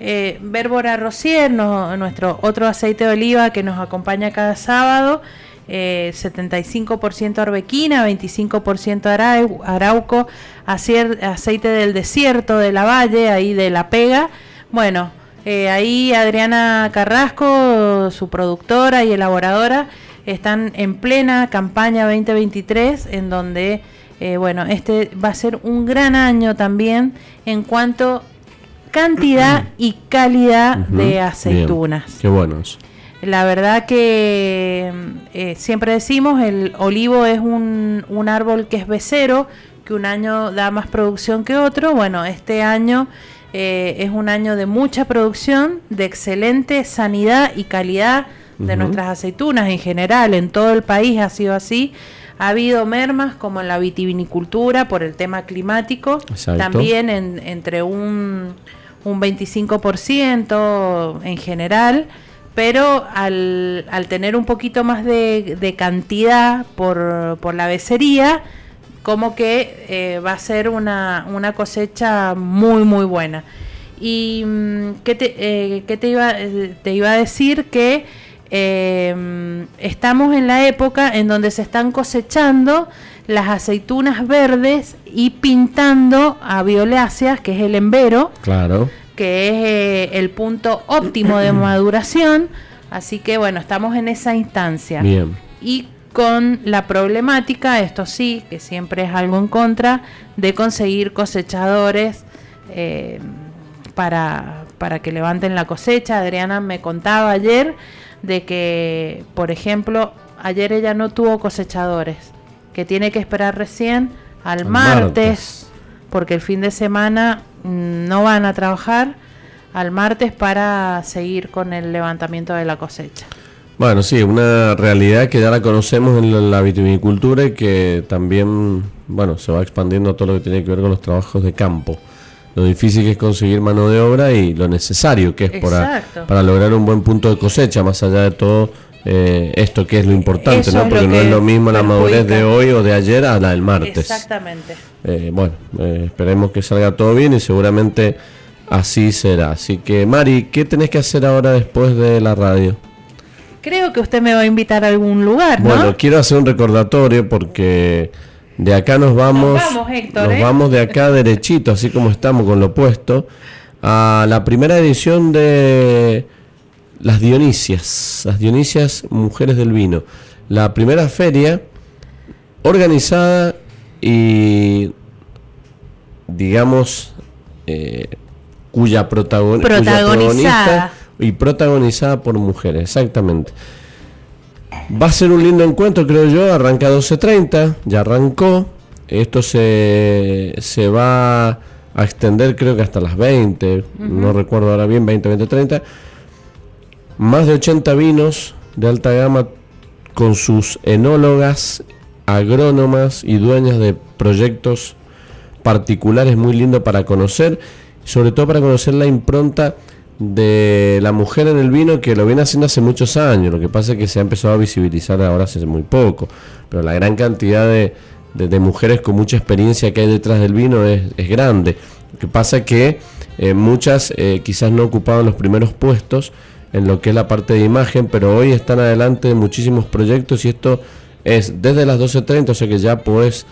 Eh, Bérbora Rosier, nuestro otro aceite de oliva que nos acompaña cada sábado, 75% eh, arbequina, 25% arauco, aceite del desierto, de la valle, ahí de la pega. Bueno, eh, ahí Adriana Carrasco, su productora y elaboradora, están en plena campaña 2023, en donde, eh, bueno, este va a ser un gran año también en cuanto cantidad y calidad de aceitunas. qué buenos. La verdad que eh, siempre decimos, el olivo es un, un árbol que es becero, que un año da más producción que otro. Bueno, este año eh, es un año de mucha producción, de excelente sanidad y calidad de nuestras aceitunas en general, en todo el país ha sido así. Ha habido mermas como en la vitivinicultura por el tema climático, también entre un, un 25% en general, pero al, al, tener un poquito más de, cantidad por, por la becería, como que eh, va a ser una, una, cosecha muy, muy buena. ¿Y mm, qué te, eh, te, iba, te iba a decir? Que eh, estamos en la época en donde se están cosechando las aceitunas verdes y pintando a violáceas, que es el embero, claro. Que es el punto óptimo de maduración. Así que bueno, estamos en esa instancia. Bien. Y con la problemática, esto sí, que siempre es algo en contra, de conseguir cosechadores eh, para, para que levanten la cosecha. Adriana me contaba ayer de que, por ejemplo, ayer ella no tuvo cosechadores, que tiene que esperar recién al martes, porque el fin de semana no van a trabajar, al martes para seguir con el levantamiento de la cosecha. Bueno, sí, una realidad que ya la conocemos en la, vitivinicultura y que también, bueno, se va expandiendo a todo lo que tiene que ver con los trabajos de campo. Lo difícil que es conseguir mano de obra y lo necesario que es para, para lograr un buen punto de cosecha, más allá de todo eh, esto que es lo importante, ¿no? Porque no es lo mismo la madurez de hoy o de ayer a la del martes. Exactamente. Eh, bueno, eh, esperemos que salga todo bien y seguramente así será. Así que, Mari, ¿qué tenés que hacer ahora después de la radio? Creo que usted me va a invitar a algún lugar, ¿no? Bueno, quiero hacer un recordatorio porque de acá nos vamos, nos vamos, Héctor, ¿eh? vamos de acá derechito, así como estamos con lo opuesto, a la primera edición de las Dionisias, las Dionisias Mujeres del Vino. La primera feria organizada y, digamos, eh, cuya, protagonista y protagonizada por mujeres, exactamente. Va a ser un lindo encuentro, creo yo, arranca 12.30, ya arrancó, esto se, se va a extender creo que hasta las 20, no recuerdo ahora bien, 20, 20, 30. Más de 80 vinos de alta gama con sus enólogas, agrónomas y dueñas de proyectos particulares muy lindo para conocer, sobre todo para conocer la impronta de la mujer en el vino que lo viene haciendo hace muchos años. Lo que pasa es que se ha empezado a visibilizar ahora hace muy poco. Pero la gran cantidad de, mujeres con mucha experiencia que hay detrás del vino es, grande. Lo que pasa es que eh, muchas eh, quizás no ocupaban los primeros puestos en lo que es la parte de imagen, pero hoy están adelante muchísimos proyectos y esto es desde las 12.30, o sea que ya puedes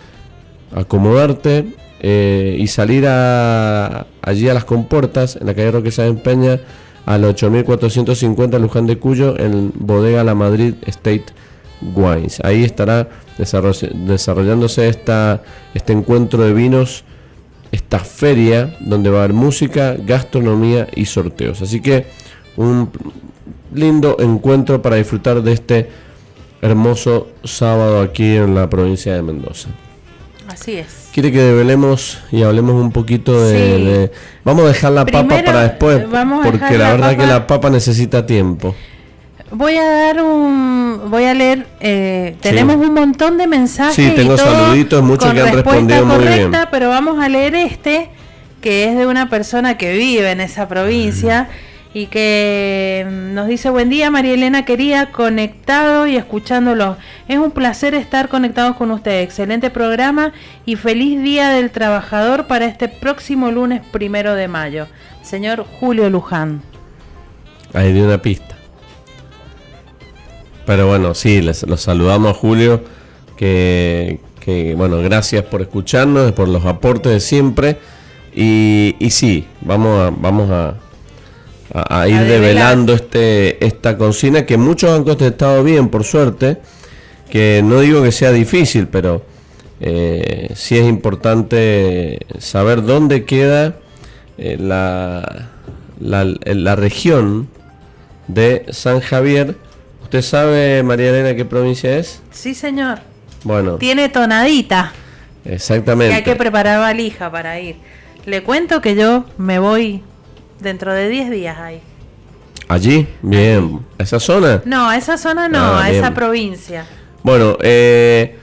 acomodarte eh, y salir a, allí a las compuertas, en la calle Roque Sáenz Peña, al 8450 Luján de Cuyo, en Bodega La Madrid State Wines. Ahí estará desarrollándose esta, este encuentro de vinos, esta feria, donde va a haber música, gastronomía y sorteos. Así que un lindo encuentro para disfrutar de este hermoso sábado aquí en la provincia de Mendoza. Así es. Quiere que develemos y hablemos un poquito de... vamos a dejar la papa para después, porque la, verdad que la papa necesita tiempo. Voy a dar un, voy a leer, eh, tenemos un montón de mensajes. Sí, tengo saluditos, muchos que han respondido muy bien. Pero vamos a leer este, que es de una persona que vive en esa provincia y que mm, nos dice buen día María Elena quería conectado y escuchándolo. Es un placer estar conectados con ustedes. Excelente programa y feliz día del trabajador para este próximo lunes primero de mayo. Señor Julio Luján. Ahí dio una pista. Pero bueno, sí, les, los saludamos Julio, que, bueno, gracias por escucharnos, por los aportes de siempre. Y, y sí, vamos a, vamos a, a, ir develando este, esta consigna que muchos han contestado bien, por suerte. Que no digo que sea difícil, pero eh, sí es importante saber dónde queda eh, la, la, la región de San Javier ¿Usted sabe, María Elena, qué provincia es? Sí, señor. Bueno. Tiene tonadita. Exactamente. Que hay que preparar valija para ir. Le cuento que yo me voy dentro de 10 días ahí. ¿Allí? Bien. ¿A esa zona? No, a esa zona no, ah, a esa provincia. Bueno, eh,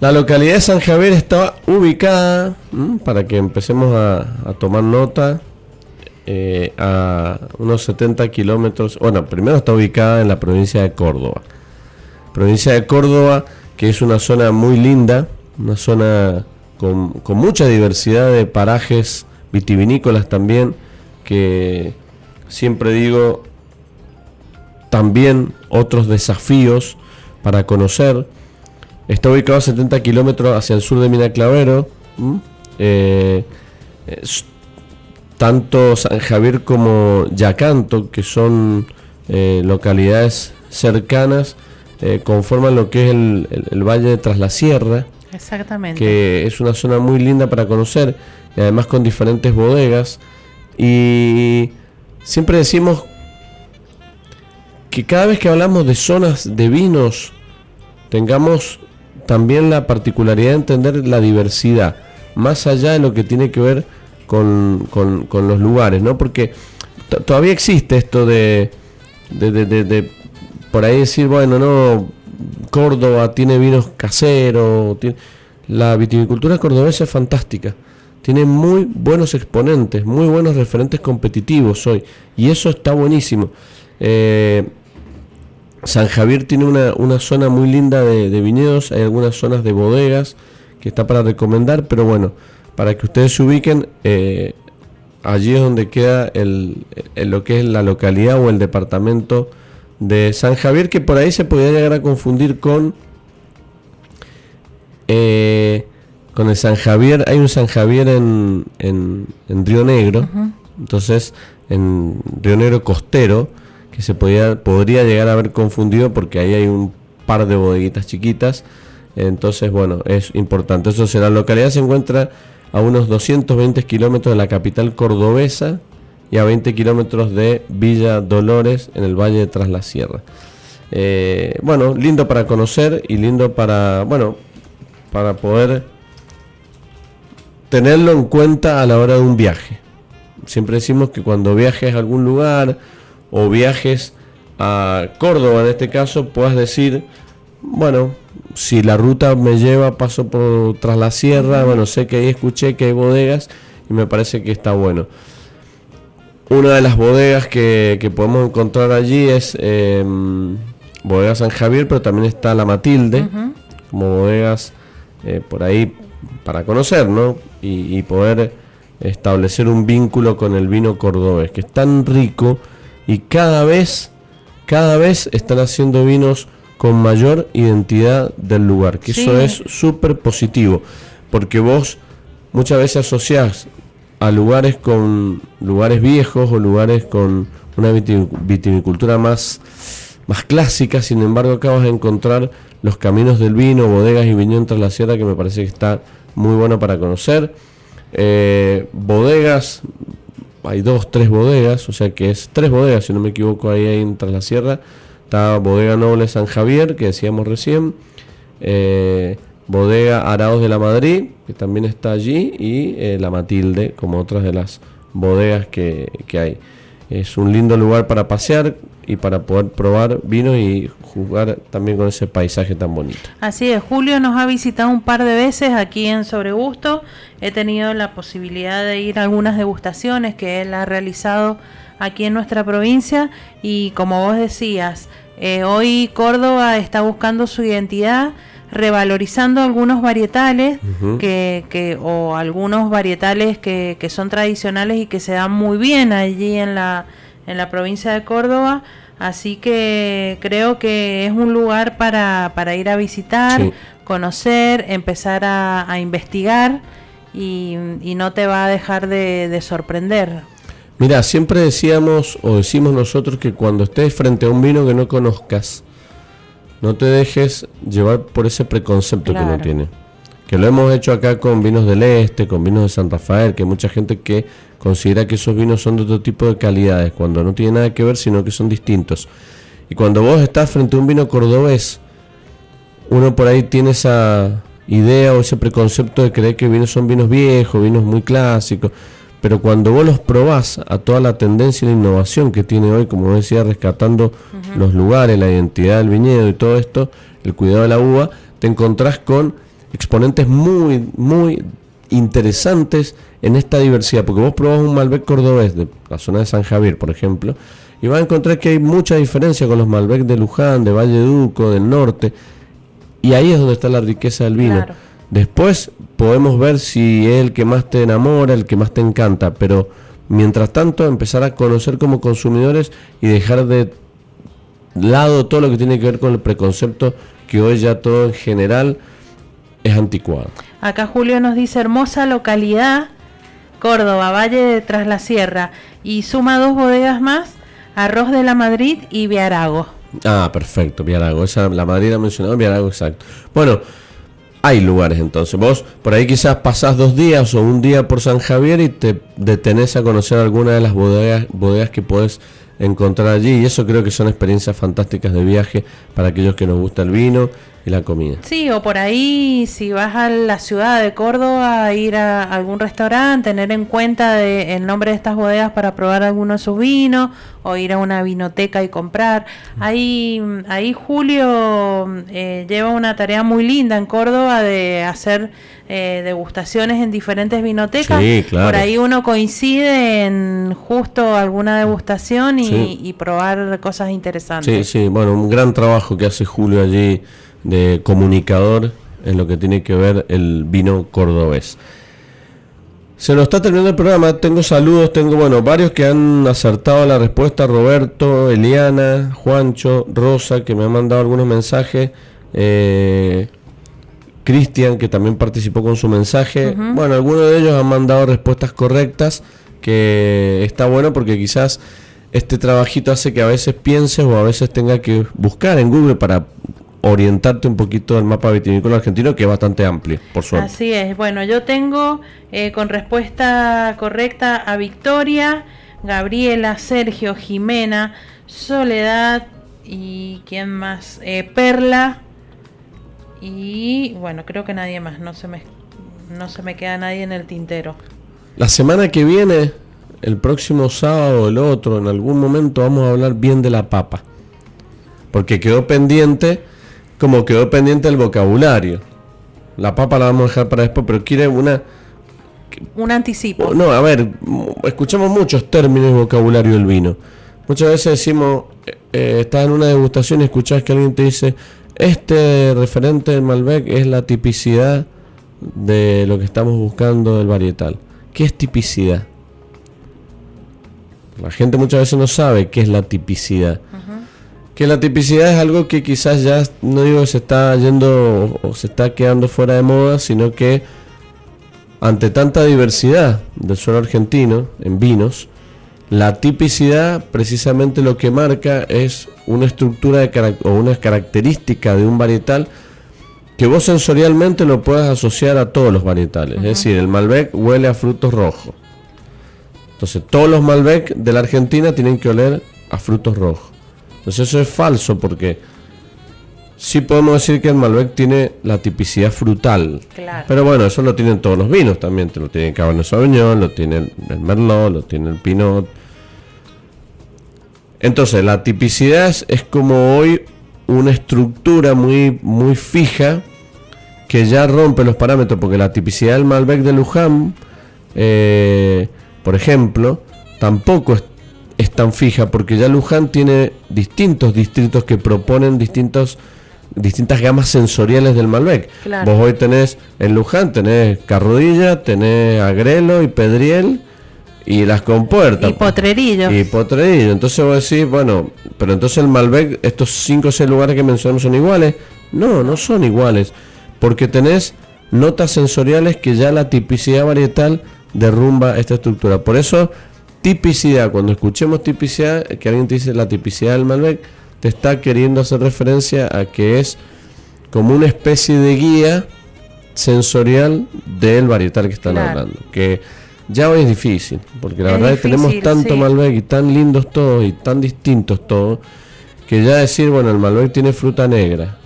la localidad de San Javier está ubicada, para que empecemos a tomar nota, eh, a unos 70 kilómetros. Bueno, primero está ubicada en la provincia de Córdoba. Provincia de Córdoba, que es una zona muy linda, una zona con, con mucha diversidad de parajes vitivinícolas también, que siempre digo, también otros desafíos para conocer. Está ubicado a 70 kilómetros hacia el sur de Minaclavero. Eh, tanto San Javier como Yacanto, que son eh, localidades cercanas, eh, conforman lo que es el, Valle de Tras la Sierra. Exactamente. Que es una zona muy linda para conocer, y además con diferentes bodegas. Y siempre decimos que cada vez que hablamos de zonas de vinos, tengamos también la particularidad de entender la diversidad, más allá de lo que tiene que ver con, con, los lugares, ¿no? Porque todavía existe esto de, de, por ahí decir, bueno, no, Córdoba tiene vinos caseros, la viticultura cordobesa es fantástica, tiene muy buenos exponentes, muy buenos referentes competitivos hoy, y eso está buenísimo. Eh, San Javier tiene una, una zona muy linda de, viñedos, hay algunas zonas de bodegas que está para recomendar, pero bueno, para que ustedes se ubiquen, eh, allí es donde queda el, lo que es la localidad o el departamento de San Javier, que por ahí se podría llegar a confundir con, eh, con el San Javier. Hay un San Javier en, en, Río Negro, entonces en Río Negro costero, que se podía, podría llegar a haber confundido porque ahí hay un par de bodeguitas chiquitas. Entonces, bueno, es importante. Eso la localidad se encuentra a unos 220 kilómetros de la capital cordobesa y a 20 kilómetros de Villa Dolores en el Valle de Tras la Sierra. Eh, bueno, lindo para conocer y lindo para, bueno, para poder tenerlo en cuenta a la hora de un viaje. Siempre decimos que cuando viajes a algún lugar o viajes a Córdoba en este caso, puedas decir, bueno, si la ruta me lleva, paso por tras la sierra, bueno, sé que ahí escuché que hay bodegas y me parece que está bueno. Una de las bodegas que, podemos encontrar allí es em, Bodega San Javier, pero también está La Matilde, como bodegas eh, por ahí para conocer, ¿no? Y, y, poder establecer un vínculo con el vino cordobés, que es tan rico y cada vez, cada vez están haciendo vinos con mayor identidad del lugar, que eso es súper positivo, porque vos muchas veces asociás a lugares con lugares viejos o lugares con una viticultura más, más clásica, sin embargo acabas de encontrar los caminos del vino, bodegas y viñón tras la sierra que me parece que está muy bueno para conocer. Eh, bodegas, hay dos, tres bodegas, o sea que es tres bodegas, si no me equivoco, ahí, ahí en Tras la Sierra Está Bodega Noble San Javier, que decíamos recién. Eh, bodega Araos de la Madrid, que también está allí, y eh, la Matilde, como otras de las bodegas que, que hay. Es un lindo lugar para pasear y para poder probar vino y jugar también con ese paisaje tan bonito. Así es, Julio nos ha visitado un par de veces aquí en Sobregusto. He tenido la posibilidad de ir a algunas degustaciones que él ha realizado aquí en nuestra provincia y como vos decías, eh, hoy Córdoba está buscando su identidad revalorizando algunos varietales que, que, o algunos varietales que, que son tradicionales y que se dan muy bien allí en la, en la provincia de Córdoba. Así que creo que es un lugar para, para ir a visitar, conocer, empezar a, investigar y, no te va a dejar de, sorprender. Mira, siempre decíamos o decimos nosotros que cuando estés frente a un vino que no conozcas, no te dejes llevar por ese preconcepto que uno tiene. Que lo hemos hecho acá con vinos del este, con vinos de San Rafael, que hay mucha gente que considera que esos vinos son de otro tipo de calidades, cuando no tiene nada que ver, sino que son distintos. Y cuando vos estás frente a un vino cordobés, uno por ahí tiene esa idea o ese preconcepto de creer que vinos son vinos viejos, vinos muy clásicos, pero cuando vos los probás a toda la tendencia y la innovación que tiene hoy, como decía, rescatando los lugares, la identidad del viñedo y todo esto, el cuidado de la uva, te encontrás con exponentes muy, muy interesantes en esta diversidad, porque vos probás un Malbec cordobés de la zona de San Javier, por ejemplo, y vas a encontrar que hay mucha diferencia con los Malbec de Luján, de Valle Duco, del norte, y ahí es donde está la riqueza del vino. Después podemos ver si es el que más te enamora, el que más te encanta, pero mientras tanto empezar a conocer como consumidores y dejar de lado todo lo que tiene que ver con el preconcepto que hoy ya todo en general es anticuado. Acá Julio nos dice hermosa localidad, Córdoba, Valle de Tras la Sierra, y suma dos bodegas más, Arroz de la Madrid y Viarago. Ah, perfecto, Viarago. Esa, la Madrid ha mencionado, Viarago, exacto. Bueno, hay lugares entonces. Vos por ahí quizás pasás dos días o un día por San Javier y te detenés a conocer alguna de las bodegas, bodegas que podés encontrar allí. Y eso creo que son experiencias fantásticas de viaje para aquellos que nos gusta el vino y la comida. Sí, o por ahí si vas a la ciudad de Córdoba a ir a algún restaurante, tener en cuenta el nombre de estas bodegas para probar alguno de sus vinos o ir a una vinoteca y comprar. Ahí, ahí Julio eh, lleva una tarea muy linda en Córdoba de hacer eh, degustaciones en diferentes vinotecas. Por ahí uno coincide en justo alguna degustación y, y probar cosas interesantes. Sí, sí, bueno, un gran trabajo que hace Julio allí de comunicador en lo que tiene que ver el vino cordobés. Se nos está terminando el programa, tengo saludos, tengo bueno, varios que han acertado la respuesta, Roberto, Eliana, Juancho, Rosa, que me han mandado algunos mensajes, eh, Cristian, que también participó con su mensaje. Bueno, algunos de ellos han mandado respuestas correctas, que está bueno porque quizás este trabajito hace que a veces pienses o a veces tenga que buscar en Google para orientarte un poquito al mapa vitivinícola argentino, que es bastante amplio, por suerte. Así es. Bueno, yo tengo eh, con respuesta correcta a Victoria, Gabriela, Sergio, Jimena, Soledad y quién más, eh, Perla y bueno, creo que nadie más. No se me no se me queda nadie en el tintero. La semana que viene, el próximo sábado o el otro, en algún momento vamos a hablar bien de la papa. Porque quedó pendiente como quedó pendiente el vocabulario. La papa la vamos a dejar para después, pero quiere una... Un anticipo. No, a ver, escuchamos muchos términos y vocabulario del vino. Muchas veces decimos, eh, eh, estás en una degustación y escuchás que alguien te dice, este referente del Malbec es la tipicidad de lo que estamos buscando del varietal. ¿Qué es tipicidad? La gente muchas veces no sabe qué es la tipicidad que la tipicidad es algo que quizás ya no digo que se está yendo o, se está quedando fuera de moda, sino que ante tanta diversidad del suelo argentino en vinos, la tipicidad precisamente lo que marca es una estructura de o una característica de un varietal que vos sensorialmente lo puedas asociar a todos los varietales. Es decir, el Malbec huele a frutos rojos. Entonces todos los Malbec de la Argentina tienen que oler a frutos rojos. Entonces eso es falso porque sí podemos decir que el Malbec tiene la tipicidad frutal. Pero bueno, eso lo tienen todos los vinos también. Lo tiene el Cabernet Sauvignon, lo tiene el Merlot, lo tiene el Pinot. Entonces, la tipicidad es, como hoy una estructura muy, muy fija que ya rompe los parámetros, porque la tipicidad del Malbec de Luján, eh, por ejemplo, tampoco es, es, tan fija, porque ya Luján tiene distintos distritos que proponen distintos distintas gamas sensoriales del Malbec. Vos hoy tenés en Luján, tenés Carrodilla, tenés Agrelo y Pedriel y las compuertas. Y Potrerillo. Y Potrerillo. Entonces vos decís, bueno, pero entonces el Malbec, estos cinco o seis lugares que mencionamos son iguales. No, no son iguales. Porque tenés notas sensoriales que ya la tipicidad varietal derrumba esta estructura. Por eso, tipicidad, cuando escuchemos tipicidad, que alguien te dice la tipicidad del Malbec, te está queriendo hacer referencia a que es como una especie de guía sensorial del varietal que están hablando. Que ya hoy es difícil, porque la verdad es que tenemos tanto Malbec y tan lindos todos y tan distintos todos, que ya decir, bueno, el Malbec tiene fruta negra,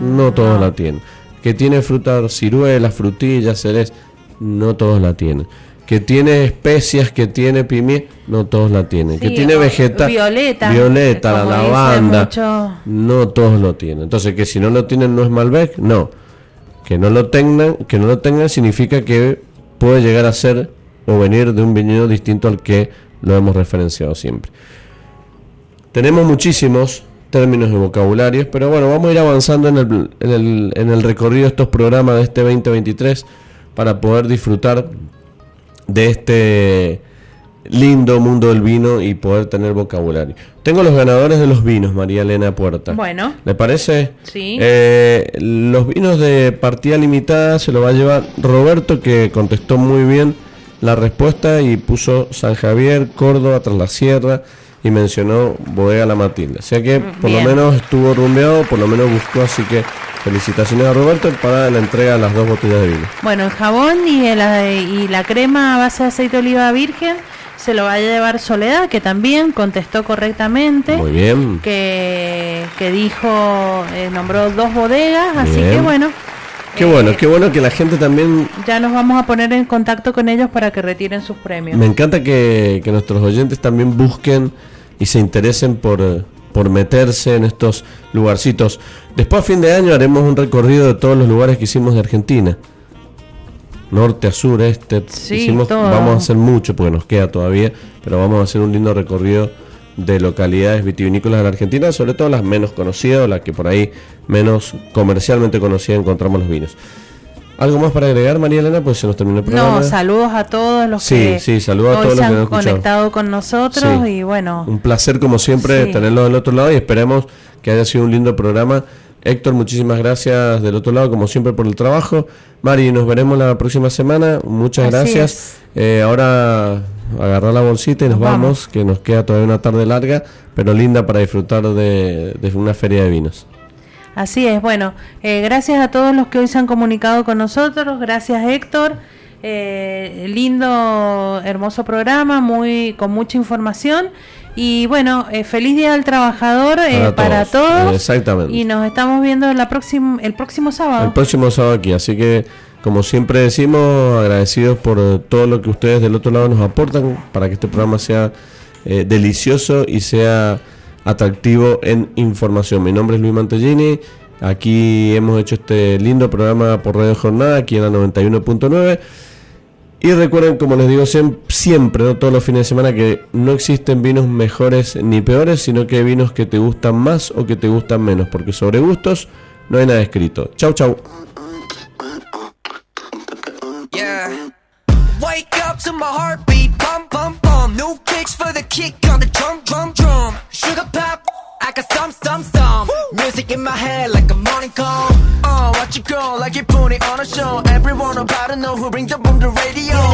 no mm, todos la tienen. Que tiene fruta ciruela, frutillas, cerez, no todos la tienen que tiene especias, que tiene pimienta, no todos la tienen. que tiene vegetal, violeta, violeta la lavanda, no todos lo tienen. Entonces, que si no lo tienen no es Malbec, no. Que no lo tengan, que no lo tengan significa que puede llegar a ser o venir de un viñedo distinto al que lo hemos referenciado siempre. Tenemos muchísimos términos y vocabularios, pero bueno, vamos a ir avanzando en el, en el, en el recorrido de estos programas de este 2023 para poder disfrutar de este lindo mundo del vino y poder tener vocabulario. Tengo los ganadores de los vinos, María Elena Puerta. Bueno. ¿Le parece? Sí. Eh, los vinos de partida limitada se lo va a llevar Roberto, que contestó muy bien la respuesta y puso San Javier, Córdoba, tras la Sierra y mencionó Bodega La Matilde. O sea que por lo menos estuvo rumbeado, por lo menos buscó, así que Felicitaciones a Roberto para la entrega de las dos botellas de vino. Bueno, el jabón y, el, y la crema a base de aceite de oliva virgen se lo va a llevar Soledad, que también contestó correctamente. Muy bien. Que, que dijo, eh, nombró dos bodegas, así que bueno. Qué bueno, eh, qué bueno que la gente también... Ya nos vamos a poner en contacto con ellos para que retiren sus premios. Me encanta que, que nuestros oyentes también busquen y se interesen por, por meterse en estos lugarcitos. Después a fin de año haremos un recorrido de todos los lugares que hicimos de Argentina. Norte a sur, este. hicimos, vamos a hacer mucho porque nos queda todavía, pero vamos a hacer un lindo recorrido de localidades vitivinícolas de la Argentina, sobre todo las menos conocidas, las que por ahí menos comercialmente conocidas encontramos los vinos. ¿Algo más para agregar, María Elena? Pues se nos terminó el programa. No, saludos a todos los que sí, saludos a todos los que han conectado con nosotros y bueno. Un placer como siempre tenerlo del otro lado y esperemos que haya sido un lindo programa. Héctor, muchísimas gracias del otro lado, como siempre, por el trabajo. Mari, nos veremos la próxima semana. Muchas gracias. Eh, ahora agarrar la bolsita y nos, vamos. que nos queda todavía una tarde larga, pero linda para disfrutar de una feria de vinos. Así es, bueno, eh, gracias a todos los que hoy se han comunicado con nosotros, gracias Héctor, eh, lindo, hermoso programa, muy con mucha información y bueno, eh, feliz día del trabajador para, todos. Exactamente. Y nos estamos viendo la próxima, el próximo sábado. El próximo sábado aquí, así que como siempre decimos, agradecidos por todo lo que ustedes del otro lado nos aportan para que este programa sea delicioso y sea atractivo en información. Mi nombre es Luis Mantellini. Aquí hemos hecho este lindo programa por Radio Jornada, aquí en la 91.9. Y recuerden, como les digo siempre, ¿no? todos los fines de semana, que no existen vinos mejores ni peores, sino que hay vinos que te gustan más o que te gustan menos, porque sobre gustos no hay nada escrito. Chau, chau. New kicks for the kick on the drum. like a stomp, stomp, stomp. Music in my head like a morning call. Oh, what you go Like you're putting on a show. Everyone about to know who bring the boom to radio.